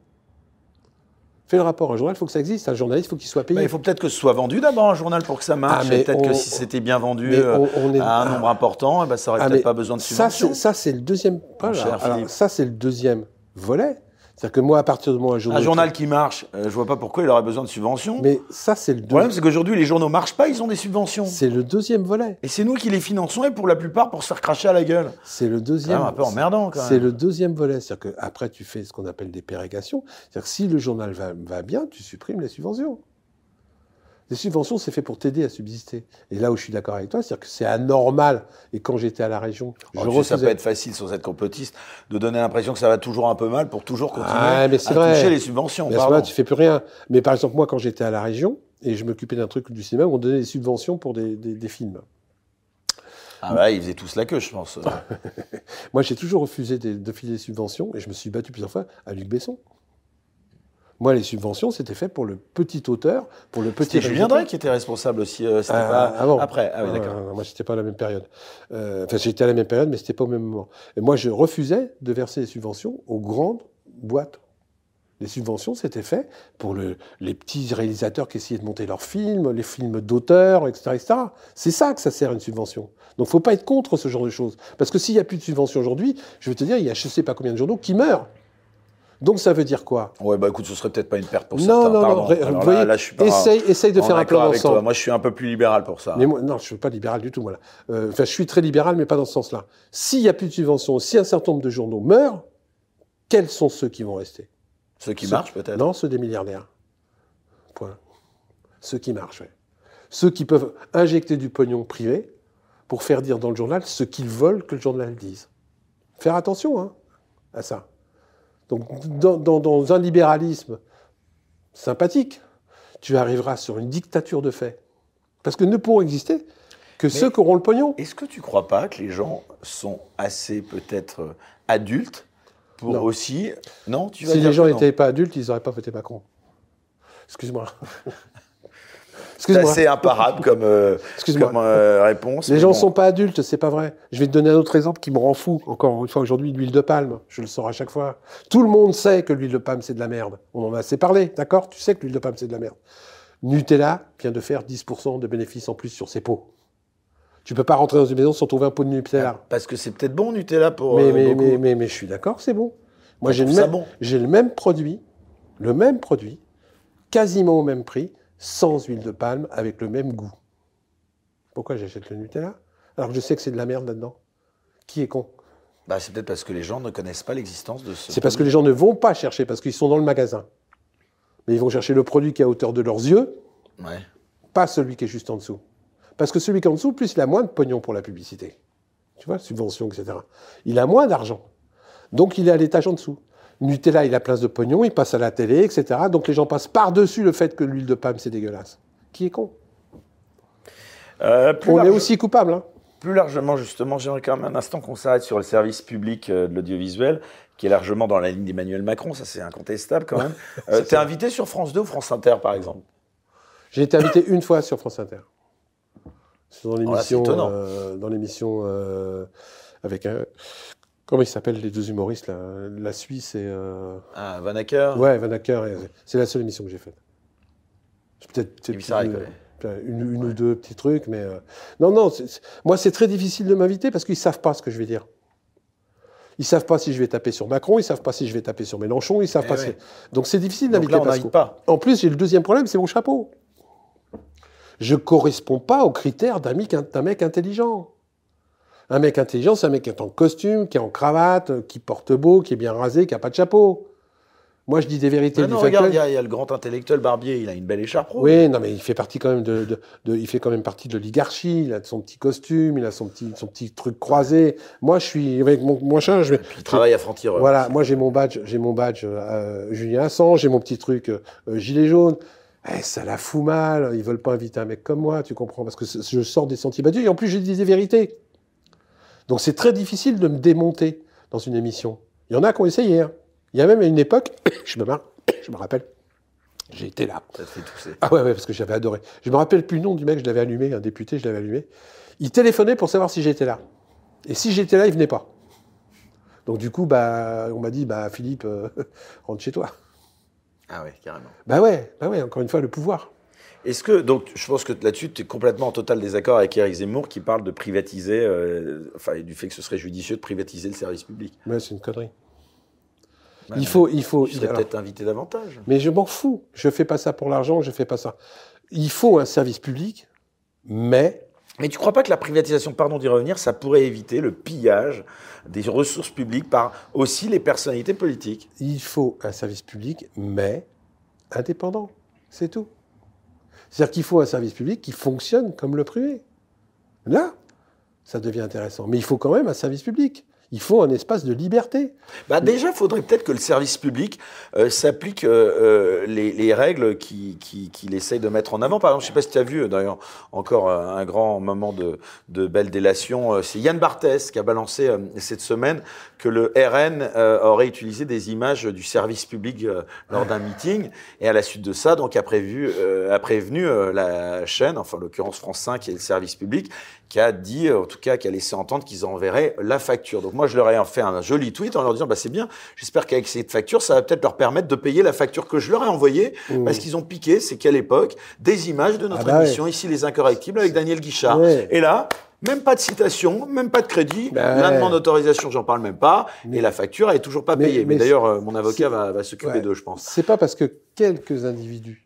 Fais le rapport. Un journal, il faut que ça existe. Un journaliste, il faut qu'il soit payé. Bah, il faut peut-être que ce soit vendu d'abord un journal pour que ça marche. Ah, peut-être que si c'était bien vendu euh, on- on est- à un ah. nombre important, eh ben, ça aurait Ah, peut-être pas besoin de subvention. ça, c'est le deuxième. Voilà. Alors, ça, c'est le deuxième volet. C'est-à-dire que moi, à partir moment où un journal. Un journal qui marche, euh, je vois pas pourquoi il aurait besoin de subventions. Mais ça, c'est le, Le deux- problème, c'est qu'aujourd'hui, les journaux marchent pas, ils ont des subventions. c'est le deuxième volet. Et c'est nous qui les finançons, et pour la plupart, pour se faire cracher à la gueule. C'est le deuxième. un peu emmerdant, quand C'est le deuxième volet. C'est-à-dire qu'après, tu fais ce qu'on appelle des pérégations. C'est-à-dire que si le journal va, va bien, tu supprimes les subventions. Les subventions, c'est fait pour t'aider à subsister. Et là où je suis d'accord avec toi, c'est-à-dire que c'est anormal. Et quand j'étais à la région, je ça peut être facile sans être complotiste de donner l'impression que ça va toujours un peu mal pour toujours continuer Ah, mais à vrai. toucher les subventions. Mais à ce pardon. moment-là, tu fais plus rien. Mais par exemple, moi, quand j'étais à la région et je m'occupais d'un truc du cinéma, on donnait des subventions pour des, des- des films. Ah bah, ils faisaient tous la queue, je pense. Moi, j'ai toujours refusé de, de filer des subventions et je me suis battu plusieurs fois à Luc Besson. Moi, les subventions, c'était fait pour le petit auteur, pour le petit. C'était Julien. Drey qui était responsable aussi. euh, C'était Ah, pas avant. après. Ah oui, d'accord. Euh, moi, j'étais pas à la même période. Euh, Enfin, j'étais à la même période, mais c'était pas au même moment. Et moi, je refusais de verser des subventions aux grandes boîtes. Les subventions, c'était fait pour le- les petits réalisateurs qui essayaient de monter leurs films, les films d'auteurs, etc., etc. C'est ça que ça sert une subvention. Donc, faut pas être contre ce genre de choses. Parce que s'il n'y a plus de subventions aujourd'hui, je veux te dire, il y a je sais pas combien de journaux qui meurent. Donc, ça veut dire quoi? Ouais, bah écoute, ce serait peut-être pas une perte pour Non, certains. non, pardon. non. ré- Alors vous là, voyez, là, je suis pas essaye, essaye de faire un plan d'ensemble. Moi, je suis un peu plus libéral pour ça. Mais moi, non, je ne suis pas libéral du tout, moi. là. Euh, Enfin, je suis très libéral, mais pas dans ce sens-là. S'il n'y a plus de subventions, si un certain nombre de journaux meurent, quels sont ceux qui vont rester? Ceux qui Ceux- marchent, peut-être? Non, ceux des milliardaires. Point. Ceux qui marchent, oui. Ceux qui peuvent injecter du pognon privé pour faire dire dans le journal ce qu'ils veulent que le journal dise. Faire attention hein, à ça. Donc, dans, dans- dans un libéralisme sympathique, tu arriveras sur une dictature de fait. Parce que ne pourront exister que ceux qui auront le pognon. Est-ce que tu crois pas que les gens sont assez peut-être adultes pour Non. aussi Non, tu vas Si les gens n'étaient pas adultes, ils n'auraient pas voté Macron. Excuse-moi. C'est assez imparable comme, euh, comme euh, réponse. Les gens bon. sont pas adultes, c'est pas vrai. Je vais te donner un autre exemple qui me rend fou. Encore une fois aujourd'hui, l'huile de palme. Je le sors à chaque fois. Tout le monde sait que l'huile de palme c'est de la merde. On en a assez parlé, d'accord? Tu sais que l'huile de palme c'est de la merde. Nutella vient de faire 10% de bénéfices en plus sur ses pots. Tu peux pas rentrer dans une maison sans trouver un pot de Nutella. Parce que c'est peut-être bon Nutella pour. mais, euh, mais, mais, mais, mais je suis d'accord, c'est bon. Moi, j'ai le, même, bon j'ai le même produit, le même produit, quasiment au même prix, sans huile de palme, avec le même goût. Pourquoi j'achète le Nutella? Alors que je sais que c'est de la merde là-dedans. Qui est con? Bah, c'est peut-être parce que les gens ne connaissent pas l'existence de ce. C'est parce que les gens ne vont pas chercher, parce qu'ils sont dans le magasin. Mais ils vont chercher le produit qui est à hauteur de leurs yeux, Ouais. pas celui qui est juste en dessous. Parce que celui qui est en dessous, plus il a moins de pognon pour la publicité. Tu vois, subvention, etc. Il a moins d'argent. Donc il est à l'étage en dessous. Nutella, il a plein de pognon, il passe à la télé, etc. Donc les gens passent par-dessus le fait que l'huile de palme, c'est dégueulasse. Qui est con Euh, On est aussi coupable. Hein plus largement, justement, j'aimerais quand même un instant qu'on s'arrête sur le service public euh, de l'audiovisuel, qui est largement dans la ligne d'Emmanuel Macron. Ça, c'est incontestable quand même. Euh, T'es invité sur France 2 ou France Inter, par exemple? J'ai été invité une fois sur France Inter. C'est dans l'émission, euh, dans l'émission euh, avec un. Comment ils s'appellent les deux humoristes là? La Suisse et. euh, Ah, Van Acker Ouais, Van Acker. et- C'est la seule émission que j'ai faite. Peut-être une, une- ou deux petits trucs, mais euh, non, non. moi, c'est très difficile de m'inviter parce qu'ils savent pas ce que je vais dire. Ils savent pas si je vais taper sur Macron, ils savent pas si je vais taper sur Mélenchon, ils savent Eh pas. ouais. si- Donc c'est difficile d'inviter. pas. En plus, j'ai le deuxième problème, c'est mon chapeau. Je corresponds pas aux critères d'un mec, d'un mec intelligent. Un mec intelligent, c'est un mec qui est en costume, qui est en cravate, euh, qui porte beau, qui est bien rasé, qui a pas de chapeau. Moi, je dis des vérités non, factuel. regarde, il y, a- il y a le grand intellectuel Barbier, il a une belle écharpe rouge. Oui, non, mais il fait partie quand même de, de- de- il fait quand même partie de l'oligarchie. Il a son petit costume, il a son petit, son petit truc croisé. Moi, je suis avec mon, mon je vais. Il travaille à Franc-Tireur. Voilà, moi j'ai mon badge, j'ai mon badge euh, Julien Assange, j'ai mon petit truc euh, gilet jaune. Eh, ça la fout mal. Ils veulent pas inviter un mec comme moi, tu comprends Parce que je sors des sentiers battus et en plus j'ai dit des vérités. Donc c'est très difficile de me démonter dans une émission. Il y en a qui ont essayé. hein. Il y a même à une époque, je me marre, je me rappelle, j'ai été là. Ça fait tousser. Ah ouais, ouais, parce que j'avais adoré. Je me rappelle plus le nom du mec, je l'avais allumé, un député, je l'avais allumé. Il téléphonait pour savoir si j'étais là. Et si j'étais là, il venait pas. Donc du coup, bah, on m'a dit, bah, Philippe, euh, rentre chez toi. Ah ouais, carrément. Bah ouais, bah ouais, encore une fois, le pouvoir. Est-ce que, donc, je pense que là-dessus, tu es complètement en total désaccord avec Eric Zemmour qui parle de privatiser, euh, enfin, du fait que ce serait judicieux de privatiser le service public. Ouais, c'est une connerie. Il faut, il faut. Tu serais peut-être invité davantage. mais je m'en fous. Je fais pas ça pour l'argent, je fais pas ça. Il faut un service public, mais Mais tu crois pas que la privatisation, pardon d'y revenir, ça pourrait éviter le pillage des ressources publiques par aussi les personnalités politiques? Il faut un service public, mais indépendant. C'est tout. C'est-à-dire qu'il faut un service public qui fonctionne comme le privé. Là, ça devient intéressant. Mais il faut quand même un service public. Il faut un espace de liberté. Bah déjà, il faudrait peut-être que le service public euh, s'applique euh, euh, les, les règles qu'il qui, essaye de mettre en avant. Par exemple, je ne sais pas si tu as vu, d'ailleurs, encore un grand moment de, de belle délation, c'est Yann Barthès qui a balancé cette semaine que le RN euh, aurait utilisé des images du service public euh, lors d'un meeting. Et à la suite de ça, donc, a, prévu, euh, a prévenu euh, la chaîne, enfin, en l'occurrence France 5 et le service public, qui a dit, euh, en tout cas, qui a laissé entendre qu'ils enverraient la facture. Donc moi, je leur ai fait un joli tweet en leur disant, bah, c'est bien, j'espère qu'avec cette facture, ça va peut-être leur permettre de payer la facture que je leur ai envoyée, Mmh. parce qu'ils ont piqué, c'est qu'à l'époque, des images de notre Ah bah émission, ici Les Incorrectibles, avec Daniel Guichard. Ouais. Et là, même pas de citation, même pas de crédit, Bah la demande d'autorisation, j'en parle même pas, Mais- et la facture, elle est toujours pas payée. Mais, mais d'ailleurs, euh, mon avocat va, va s'occuper Ouais. d'eux, je pense. C'est pas parce que quelques individus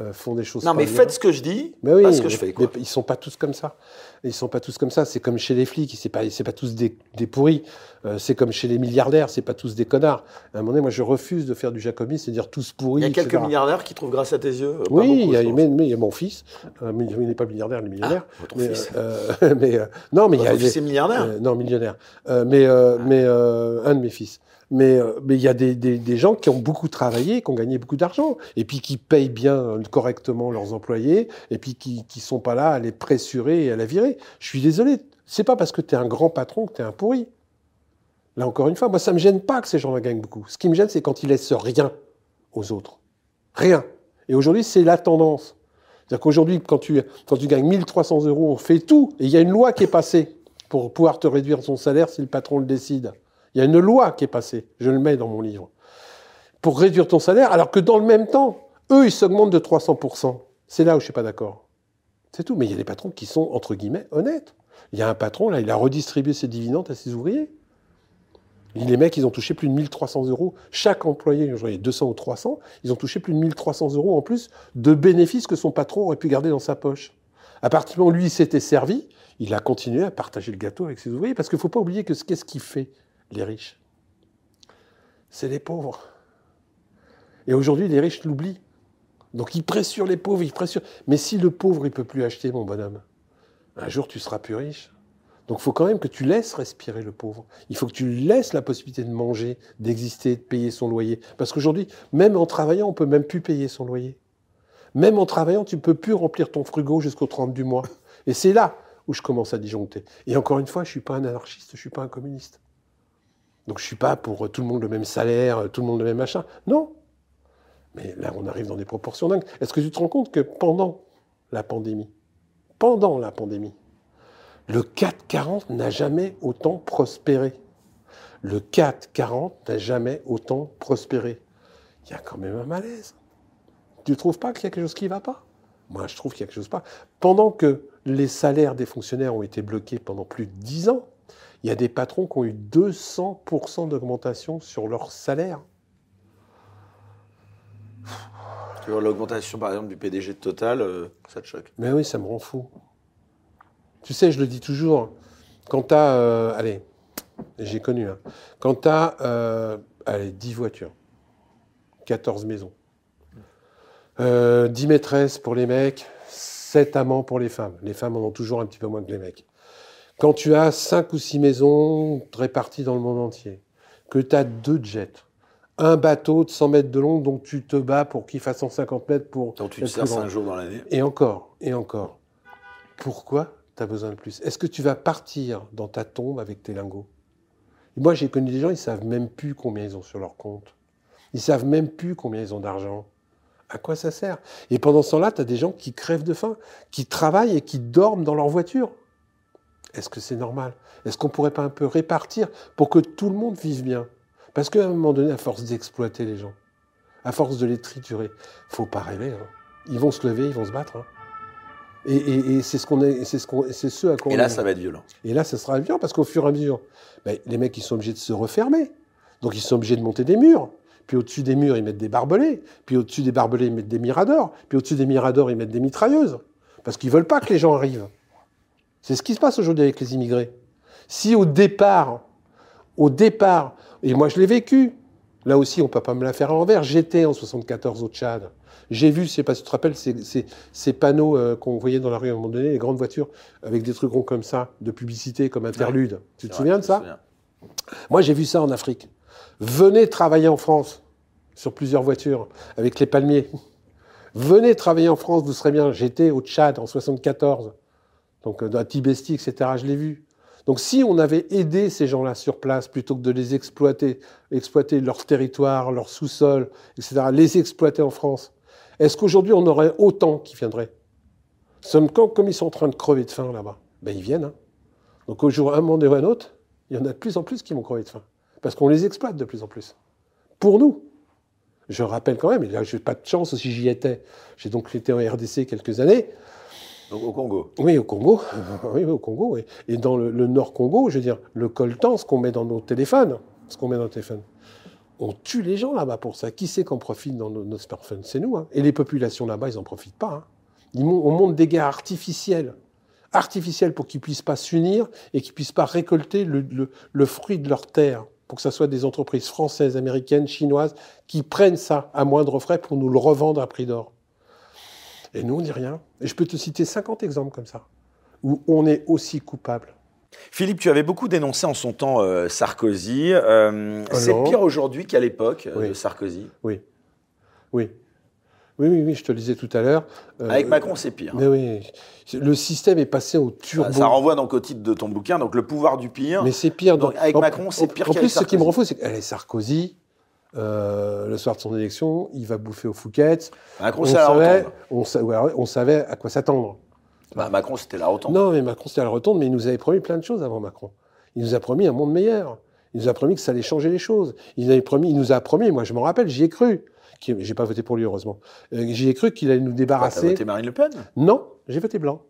euh, font des choses. Non, mais bien. faites ce que je dis, Mais oui, pas ce que je fais, quoi. ils sont pas tous comme ça. Ils sont pas tous comme ça. C'est comme chez les flics, c'est pas, c'est pas tous des, des pourris. Euh, c'est comme chez les milliardaires, c'est pas tous des connards. À un moment donné, moi, je refuse de faire du Jacobi, c'est dire tous pourris. Il y a quelques etc. milliardaires qui trouvent grâce à tes yeux. euh, Oui, beaucoup, il y, a, mais, mais il y a mon fils. Euh, mais il n'est pas milliardaire, il est millionnaire. Ah, votre mais, fils. mais, non, mais il y a fils est millionnaire non, millionnaire. Mais mais euh, un de mes fils. Mais euh, mais il y a des, gens qui ont beaucoup travaillé, qui ont gagné beaucoup d'argent, et puis qui payent bien euh, correctement leurs employés, et puis qui qui sont pas là à les pressurer et à la virer. Je suis désolé. C'est pas parce que tu es un grand patron que tu es un pourri. Là encore une fois, moi ça me gêne pas que ces gens-là gagnent beaucoup. Ce qui me gêne, c'est quand ils laissent rien aux autres. Rien. Et aujourd'hui, c'est la tendance. C'est-à-dire qu'aujourd'hui, quand tu, quand tu gagnes 1300 euros, on fait tout. Et il y a une loi qui est passée pour pouvoir te réduire son salaire si le patron le décide. Il y a une loi qui est passée. Je le mets dans mon livre. Pour réduire ton salaire, alors que dans le même temps, eux, ils s'augmentent de 300%. C'est là où je suis pas d'accord. C'est tout. Mais il y a des patrons qui sont, entre guillemets, honnêtes. Il y a un patron, là, il a redistribué ses dividendes à ses ouvriers. Les mecs, ils ont touché plus de 1300 euros. Chaque employé, j'en ai 200 ou 300, ils ont touché plus de 1300 euros en plus de bénéfices que son patron aurait pu garder dans sa poche. À partir du moment où lui s'était servi, il a continué à partager le gâteau avec ses ouvriers. Parce qu'il ne faut pas oublier que qu'est-ce qui fait? Les riches C'est les pauvres. Et aujourd'hui, les riches l'oublient. Donc ils pressent sur les pauvres, ils pressent Mais si le pauvre, il peut plus acheter, mon bonhomme, un jour, tu seras plus riche. Donc il faut quand même que tu laisses respirer le pauvre. Il faut que tu laisses la possibilité de manger, d'exister, de payer son loyer. Parce qu'aujourd'hui, même en travaillant, on peut même plus payer son loyer. Même en travaillant, tu ne peux plus remplir ton frigo jusqu'au 30 du mois. Et c'est là où je commence à disjoncter. Et encore une fois, je ne suis pas un anarchiste, je ne suis pas un communiste. Donc je ne suis pas pour tout le monde le même salaire, tout le monde le même machin. Non. Mais là, on arrive dans des proportions dingues. Est-ce que tu te rends compte que pendant la pandémie, pendant la pandémie, le 440 n'a jamais autant prospéré? Le 440 n'a jamais autant prospéré. Il y a quand même un malaise. Tu ne trouves pas qu'il y a quelque chose qui ne va pas? Moi, je trouve qu'il y a quelque chose pas. Pendant que les salaires des fonctionnaires ont été bloqués pendant plus de 10 ans, il y a des patrons qui ont eu 200% d'augmentation sur leur salaire. Tu vois, l'augmentation, par exemple, du PDG de Total, euh, ça te choque Mais oui, ça me rend fou. Tu sais, je le dis toujours, quand tu as. Euh, allez, j'ai connu, hein, quand tu as. Euh, allez, 10 voitures, 14 maisons, 10 maîtresses pour les mecs, 7 amants pour les femmes. Les femmes en ont toujours un petit peu moins que les mecs. Quand tu as 5 ou 6 maisons réparties dans le monde entier, que tu as deux jets, un bateau de 100 mètres de long dont tu te bats pour qu'il fasse 150 mètres pour. Donc tu te sers 5 jours dans l'année. Et encore, et encore. Pourquoi tu as besoin de plus? Est-ce que tu vas partir dans ta tombe avec tes lingots? Moi, j'ai connu des gens, ils savent même plus combien ils ont sur leur compte. Ils savent même plus combien ils ont d'argent. À quoi ça sert? Et pendant ce temps-là, tu as des gens qui crèvent de faim, qui travaillent et qui dorment dans leur voiture. Est-ce que c'est normal? Est-ce qu'on pourrait pas un peu répartir pour que tout le monde vive bien? Parce qu'à un moment donné, à force d'exploiter les gens, à force de les triturer, faut pas rêver. Hein. Ils vont se lever, ils vont se battre. Hein. Et, c'est ce qu'on est, c'est ce qu'on, c'est ce à quoi. Et là, ça va être violent. Et là, ça sera violent parce qu'au fur et à mesure, ben, les mecs, ils sont obligés de se refermer. Donc, ils sont obligés de monter des murs. Puis au-dessus des murs, ils mettent des barbelés. Puis au-dessus des barbelés, ils mettent des miradors. Puis au-dessus des miradors, ils mettent des mitrailleuses. Parce qu'ils veulent pas que les gens arrivent. C'est ce qui se passe aujourd'hui avec les immigrés. Si au départ, au départ, et moi je l'ai vécu, là aussi on ne peut pas me la faire à l'envers, j'étais en 74 au Tchad, j'ai vu, je sais pas si tu te rappelles, ces, panneaux euh, qu'on voyait dans la rue à un moment donné, les grandes voitures avec des trucs ronds comme ça, de publicité, comme interlude. tu te souviens de ça Moi j'ai vu ça en Afrique. Venez travailler en France sur plusieurs voitures avec les palmiers. Venez travailler en France, vous serez bien. J'étais au Tchad en 74, donc euh, dans Tibesti, etc. Je l'ai vu. Donc si on avait aidé ces gens-là sur place plutôt que de les exploiter, exploiter leur territoire, leur sous-sol, etc., les exploiter en France, est-ce qu'aujourd'hui on aurait autant qui viendraient? Comme ils sont en train de crever de faim là-bas, ben ils viennent. Hein. Donc au jour un moment ou un autre, il y en a de plus en plus qui vont crever de faim. Parce qu'on les exploite de plus en plus. Pour nous. Je rappelle quand même, et là je n'ai pas de chance si j'y étais, j'ai donc été en RDC quelques années, au Congo Oui, au Congo. oui, au Congo. Et dans le, Nord Congo, je veux dire, le coltan, ce qu'on met dans nos téléphones, ce qu'on met dans nos téléphones, on tue les gens là-bas pour ça. Qui c'est qu'on profite dans nos, smartphones? C'est nous. Hein. Et les populations là-bas, ils n'en profitent pas. Hein. on monte des guerres artificielles. Artificielles pour qu'ils puissent pas s'unir et qu'ils ne puissent pas récolter le, le fruit de leur terre pour que ce soit des entreprises françaises, américaines, chinoises, qui prennent ça à moindre frais pour nous le revendre à prix d'or. Et nous, on dit rien. Et je peux te citer 50 exemples comme ça, où on est aussi coupable. Philippe, tu avais beaucoup dénoncé en son temps euh, Sarkozy. Euh, c'est pire aujourd'hui qu'à l'époque euh, de Sarkozy. Oui. Oui. Oui, oui, oui, je te le disais tout à l'heure. Avec Macron, c'est pire. Mais oui, le système est passé au turbo. Ça, renvoie donc au titre de ton bouquin, donc le pouvoir du pire. Mais c'est pire. Donc, avec Macron, c'est pire En plus, ce qui me fou, c'est que Sarkozy, euh, le soir de son élection, il va bouffer au Fouquet. Macron, on, savait, on, on, savait à quoi s'attendre. Bah, Macron, c'était la rotonde. Non, mais Macron, c'était la rotonde, mais il nous avait promis plein de choses avant Macron. Il nous a promis un monde meilleur. Il nous a promis que ça allait changer les choses. Il, avait promis, il nous a promis, moi je m'en rappelle, j'y ai cru. J'ai pas voté pour lui, heureusement. Euh, j'y ai cru qu'il allait nous débarrasser. T'as voté Marine Le Pen? Non, j'ai voté blanc.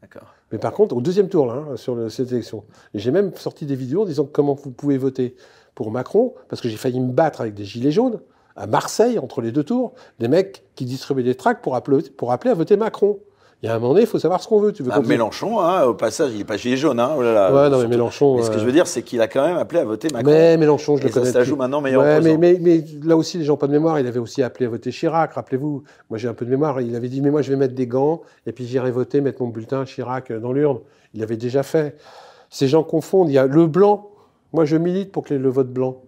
D'accord. Mais par contre, au deuxième tour, là, hein, sur le- cette élection, j'ai même sorti des vidéos en disant comment vous pouvez voter pour Macron, parce que j'ai failli me battre avec des gilets jaunes à Marseille, entre les deux tours, des mecs qui distribuaient des tracts pour appeler, pour appeler à voter Macron. Il y a un moment donné, il faut savoir ce qu'on veut. Tu veux Ah, Mélenchon, hein, au passage, il n'est pas gilet jaune. Hein, oh là là, Ouais, non, mais. Mélenchon. Mais ce que euh, je veux dire, c'est qu'il a quand même appelé à voter Macron. Mais Mélenchon, je Et le ça, connais. ça joue maintenant meilleur Ouais, mais, mais, mais là aussi, les gens n'ont pas de mémoire. Il avait aussi appelé à voter Chirac, rappelez-vous. Moi, j'ai un peu de mémoire. Il avait dit, mais moi, je vais mettre des gants et puis j'irai voter, mettre mon bulletin Chirac euh, dans l'urne. Il l'avait déjà fait. Ces gens confondent. Il y a le blanc. Moi, je milite pour que le vote blanc.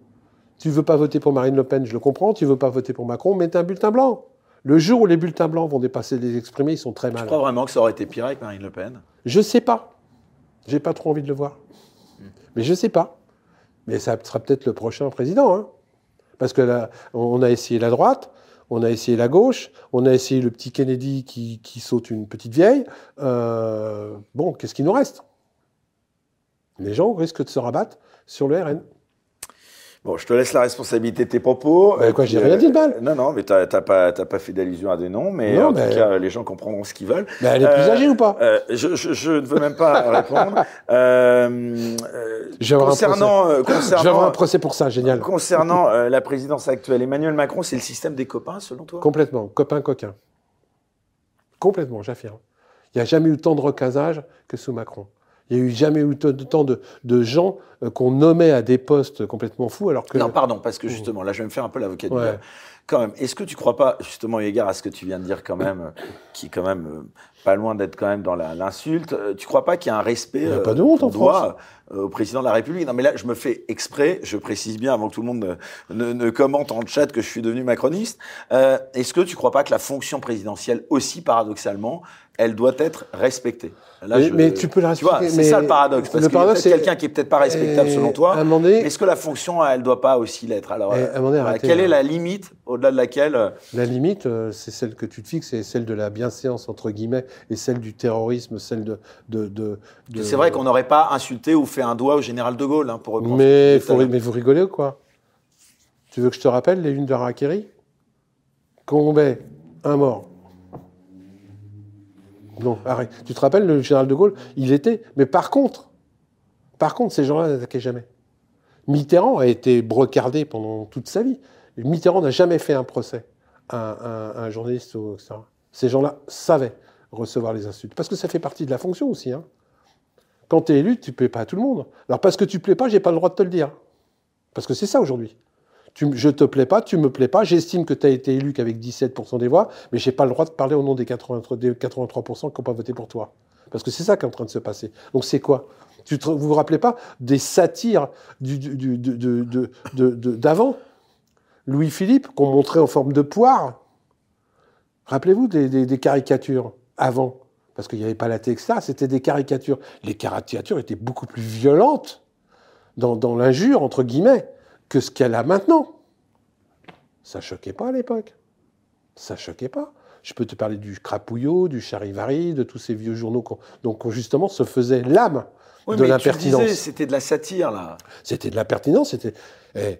Tu veux pas voter pour Marine Le Pen, je le comprends. Tu veux pas voter pour Macron, mets un bulletin blanc. Le jour où les bulletins blancs vont dépasser les exprimés, ils sont très Je mal. crois vraiment que ça aurait été pire avec Marine Le Pen? Je sais pas. J'ai pas trop envie de le voir. Mais je sais pas. Mais ça sera peut-être le prochain président. hein. Parce que là, on a essayé la droite, on a essayé la gauche, on a essayé le petit Kennedy qui, qui saute une petite vieille. Euh, bon, qu'est-ce qui nous reste? Les gens risquent de se rabattre sur le RN. Bon, je te laisse la responsabilité de tes propos. Quoi, j'ai rien dit de mal. euh, Non, non, mais t'as pas, pas fait d'allusion à des noms, mais Non, en tout cas, les gens comprendront ce qu'ils veulent. Mais elle est plus Euh, âgée ou pas Euh, je, je, je ne veux même pas répondre. Euh, euh, Je vais avoir un concernant, euh, Je vais avoir concernant, un procès pour ça, génial. concernant euh, la présidence actuelle, Emmanuel Macron, c'est le système des copains, selon toi? Complètement, copain coquin. Complètement, j'affirme. Il n'y a jamais eu tant de recasage que sous Macron. Il n'y a eu jamais eu tant de, gens euh, qu'on nommait à des postes complètement fous, alors que Non, pardon, parce que justement, là, je vais me faire un peu l'avocat du Ouais. Quand même, est-ce que tu crois pas, justement, égard à ce que tu viens de dire, quand même, euh, qui est quand même euh, pas loin d'être quand même dans l'insulte, euh, tu crois pas qu'il y a un respect Il y a pas de honte en doit euh, au président de la République? Non, mais là, je me fais exprès, je précise bien avant que tout le monde ne, ne- ne commente en chat que je suis devenu macroniste. Euh, est-ce que tu crois pas que la fonction présidentielle, aussi paradoxalement, elle doit être respectée Là, Mais- je- mais tu peux la respecter, c'est ça le paradoxe. Parce le paradoxe, c'est- quelqu'un qui est peut-être pas respectable selon toi. Est-ce que la fonction, elle doit pas aussi l'être? Alors, Et à un moment donné, voilà, quelle est là. la limite au-delà de laquelle euh, la limite, euh, c'est celle que tu te fixes, c'est celle de la bienséance, entre guillemets, et celle du terrorisme, celle de... de, de- de- C'est vrai qu'on n'aurait pas insulté ou fait un doigt au général de Gaulle, hein, pour. Mais, faut- mais vous rigolez ou quoi? Tu veux que je te rappelle les lunes de Harakiri? Combet, un mort. Non, arrête. Tu te rappelles le général de Gaulle Il était. Mais par contre, par contre, ces gens-là n'attaquaient jamais. Mitterrand a été brocardé pendant toute sa vie. Mitterrand n'a jamais fait un procès à un, journaliste, ou etc. Ces gens-là savaient recevoir les insultes. Parce que ça fait partie de la fonction aussi. hein. Quand tu es élu, tu ne plais pas à tout le monde. Alors parce que tu ne plais pas, j'ai pas le droit de te le dire. Parce que c'est ça aujourd'hui. Tu, je te plais pas, tu me plais pas, j'estime que tu as été élu qu'avec 17% des voix, mais j'ai pas le droit de parler au nom des 83%, des 83% qui n'ont pas voté pour toi. Parce que c'est ça qui est en train de se passer. Donc c'est quoi? Tu te- Vous vous rappelez pas des satires d'avant? Louis-Philippe, qu'on montrait en forme de poire Rappelez-vous des, caricatures avant? Parce qu'il n'y avait pas la etc. C'était des caricatures. Les caricatures étaient beaucoup plus violentes dans l'injure, entre guillemets, que ce qu'elle a maintenant. Ça choquait pas à l'époque. Ça choquait pas. Je peux te parler du Crapouillot, du Charivari, de tous ces vieux journaux qu'on- donc on, justement se faisait l'âme Oui, de l'impertinence. C'était de la satire, là. C'était de l'impertinence. C'était eh,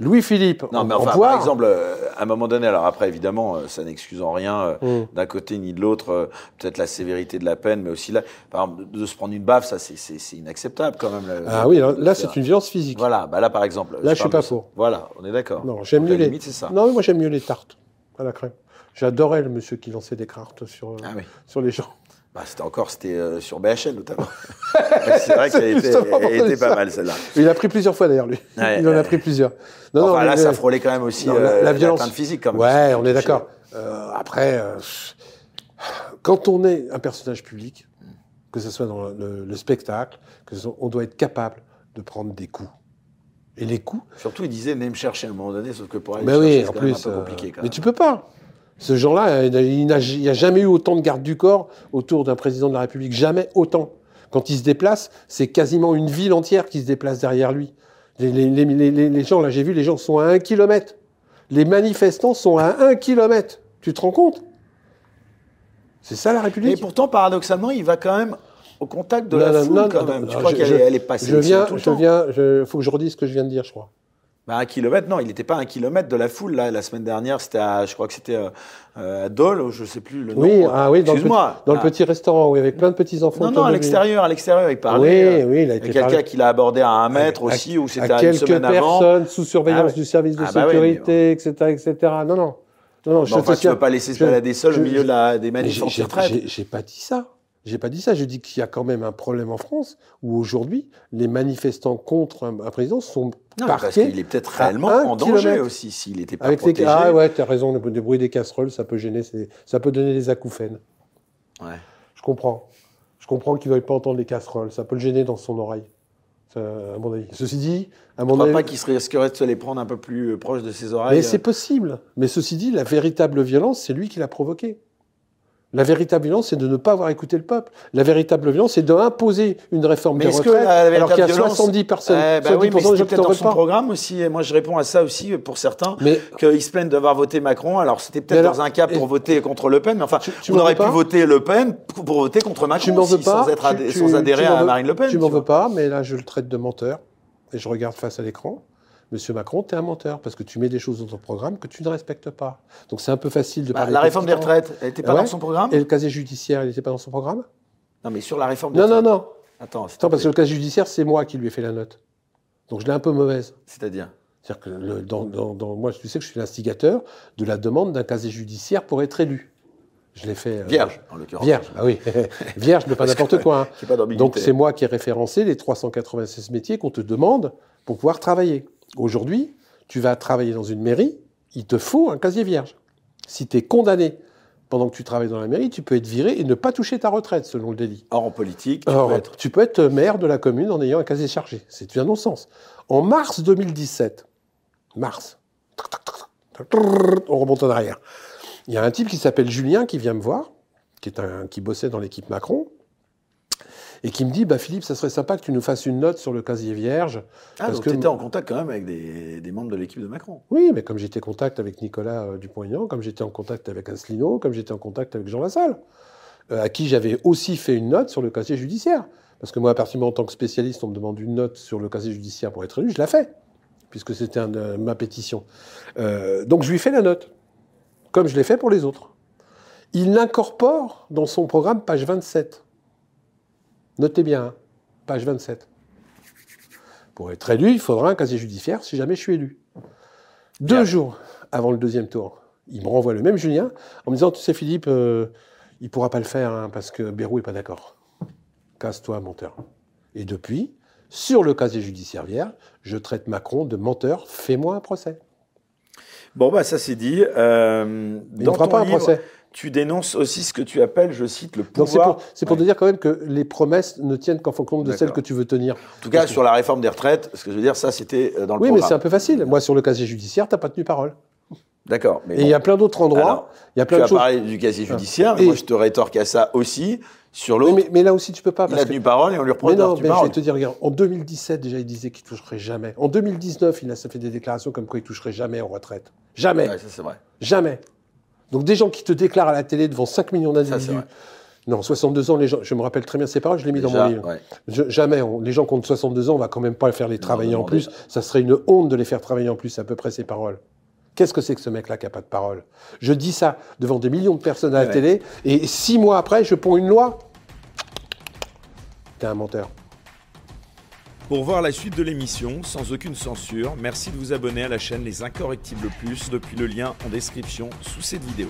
Louis-Philippe. Non, mais enfin, par exemple, euh, à un moment donné, alors après, évidemment, euh, ça n'excuse en rien euh, Hum. d'un côté ni de l'autre, peut-être la sévérité de la peine, mais aussi là, par exemple, de se prendre une baffe, ça, c'est- inacceptable quand même. Ah oui, là, là, c'est une violence physique. Voilà, bah là, par exemple. Là, je suis parle pas de pour. Voilà, on est d'accord. Non, j'aime mieux les. limite, ça. Non, mais moi j'aime mieux les tartes à la crème. J'adorais le monsieur qui lançait des cartes sur, Ah oui. sur les gens. Bah, c'était encore, c'était euh, sur BHL notamment. c'est vrai qu'elle était, elle était pas mal celle-là. Il a pris plusieurs fois d'ailleurs lui. Ouais, Il en a pris plusieurs. Non, enfin non, mais- là, ça mais- frôlait quand même aussi non, euh, la, la violence l'atteinte physique quand même. Ouais, on est d'accord. Euh, après, euh, quand on est un personnage public, que ce soit dans le, le spectacle, que ce soit- on doit être capable de prendre des coups. Et les coups, Surtout, il disait, venez me chercher à un moment donné, sauf que pour aller Ben me chercher, oui, c'est même un peu compliqué. Quand mais même. tu peux pas. Ce genre-là, il n'y a jamais eu autant de gardes du corps autour d'un président de la République. Jamais autant. Quand il se déplace, c'est quasiment une ville entière qui se déplace derrière lui. Les, les- les- les- les- les gens, là, j'ai vu, les gens sont à un kilomètre. Les manifestants sont à un kilomètre. Tu te rends compte? C'est ça la Et République pourtant, paradoxalement, il va quand même au contact de Non, la non, foule non, quand même. tu crois qu'elle est, passée Je viens, tout le je temps viens, je, faut que je redise ce que je viens de dire, je crois. Bah, un kilomètre, non, il n'était pas un kilomètre de la foule. Là, la semaine dernière, c'était à, je crois que c'était euh, euh, à Dole, je sais plus le nom. Oui, ah oui, dans, le petit, dans le Ah. petit restaurant, oui, avec plein de petits enfants. Non, non, à l'extérieur, à l'extérieur, il Oui, parlait. euh, oui, il a été quelqu'un qui l'a abordé à un mètre à- aussi, ou à c'était à une quelques semaine avant. personnes sous surveillance Ah du service de Ah bah sécurité, etc., etc. Non, non. Non, non, je enfin, ne peux pas laisser se balader seul je- au milieu de la, des manifs J'ai pas dit ça. J'ai pas dit ça. Je dis qu'il y a quand même un problème en France où aujourd'hui, les manifestants contre un, un président sont Non, mais parce parqués. qu'il est peut-être réellement en danger kilomètre. aussi, s'il n'était pas Avec les... protégé. Ah ouais, t'as raison, le, le bruit des casseroles, ça peut gêner, ça peut donner des acouphènes. Ouais. Je comprends. Je comprends qu'il ne veuille pas entendre les casseroles. Ça peut le gêner dans son oreille. Ça, à mon avis. Ceci dit, à Je mon avis. pas qu'il risquerait de se les prendre un peu plus euh, proche de ses oreilles. Mais c'est possible. Mais ceci dit, la véritable violence, c'est lui qui l'a provoquée. La véritable violence, c'est de ne pas avoir écouté le peuple. La véritable violence, c'est d'imposer une réforme Mais des que retraites, la alors qu'il y a véritable violence- 70 personnes, Eh ben 70% oui, mais des gens qui son programme aussi. Et moi, je réponds à ça aussi pour certains, qu'ils se plaignent d'avoir voté Macron. Alors, c'était peut-être dans un cas pour voter contre Le Pen, mais enfin, Tu- tu on aurait pu voter Le Pen pour voter contre Macron tu m'en veux aussi, pas. sans, être adhé- tu- sans adhérer à Marine Le Pen. Tu m'en veux pas, mais là, je le traite de menteur. Et je regarde face à l'écran. Monsieur Macron, tu es un menteur parce que tu mets des choses dans ton programme que tu ne respectes pas. Donc c'est un peu facile de Bah, parler. la réforme des retraites, elle n'était pas Ah ouais dans son programme Et le casier judiciaire, il n'était pas dans son programme Non, mais sur la réforme des Non, non, retraites. non. Attends, s'il te Attends, parce que le casier judiciaire, c'est moi qui lui ai fait la note. Donc je l'ai un peu mauvaise. C'est-à-dire C'est-à-dire que le- dans, dans- dans- moi, tu sais que je suis l'instigateur de la demande d'un casier judiciaire pour être élu. Je l'ai fait. euh, Vierge, en l'occurrence. Vierge, ah oui. Vierge, mais pas n'importe quoi. hein. Pas. Donc c'est moi qui ai référencé les 396 métiers qu'on te demande pour pouvoir travailler. Aujourd'hui, tu vas travailler dans une mairie, il te faut un casier vierge. Si tu es condamné pendant que tu travailles dans la mairie, tu peux être viré et ne pas toucher ta retraite selon le délit. Or, en politique, tu Alors, peux être. tu peux être maire de la commune en ayant un casier chargé. C'est un non-sens. En mars 2017, mars, on remonte en arrière. Il y a un type qui s'appelle Julien qui vient me voir, qui, est un, qui bossait dans l'équipe Macron, et qui me dit bah, Philippe, ça serait sympa que tu nous fasses une note sur le casier vierge. Ah, parce donc que- tu étais en contact quand même avec des, des membres de l'équipe de Macron. Oui, mais comme j'étais en contact avec Nicolas euh, Dupont-Aignan, comme j'étais en contact avec Asselineau, comme j'étais en contact avec Jean Lassalle, euh, à qui j'avais aussi fait une note sur le casier judiciaire. Parce que moi, à partir du moment, en tant que spécialiste, on me demande une note sur le casier judiciaire pour être élu, je la fais, puisque c'était euh, ma pétition. Euh, donc je lui fais la note, comme je l'ai fait pour les autres. Il l'incorpore dans son programme, page 27. Notez bien, hein, page 27. Pour être élu, il faudra un casier judiciaire si jamais je suis élu. Deux Bien. jours avant le deuxième tour, il me renvoie le même Julien en me disant Tu sais, Philippe, euh, il pourra pas le faire hein, parce que Bérou est pas d'accord. Casse-toi, menteur. Et depuis, sur le casier judiciaire vierge, je traite Macron de menteur. Fais-moi un procès. Bon, bah, ça c'est dit. Euh, il ne fera pas un procès. Tu dénonces aussi ce que tu appelles, je cite, le c'est pouvoir. pour, c'est pour Ouais. te dire quand même que les promesses ne tiennent qu'en fonction de celles que tu veux tenir. En tout cas, sur la réforme des retraites, ce que je veux dire, ça c'était euh, dans le Oui, mais c'est un peu facile. Moi, sur le casier judiciaire, tu n'as pas tenu parole. D'accord. Mais Et bon. il y a plein d'autres endroits. Il y a tu plein de as choses. parlé du casier judiciaire, mais Et- moi je te rétorque à ça aussi. Sur l'autre, mais, mais là aussi, tu peux pas. il a que tenu parole et on lui reproche Mais non, mais je vais te dire, regarde, en 2017, déjà, il disait qu'il toucherait jamais. En 2019, il a fait des déclarations comme quoi il toucherait jamais en retraite. Jamais. Ouais, ça c'est vrai. Jamais. Donc des gens qui te déclarent à la télé devant 5 millions d'individus. Non, 62 ans, les gens, je me rappelle très bien ces paroles, je l'ai mis dans mon livre. ouais. Je- jamais, on- les gens qui ont 62 ans, on va quand même pas faire les travailler en plus. Ça serait une honte de les faire travailler en plus, à peu près ces paroles. Qu'est-ce que c'est que ce mec-là qui n'a pas de parole Je dis ça devant des millions de personnes à la Ouais. télé, et six mois après, je ponds une loi. T'es un menteur. Pour voir la suite de l'émission sans aucune censure, merci de vous abonner à la chaîne Les Incorrectibles Plus depuis le lien en description sous cette vidéo.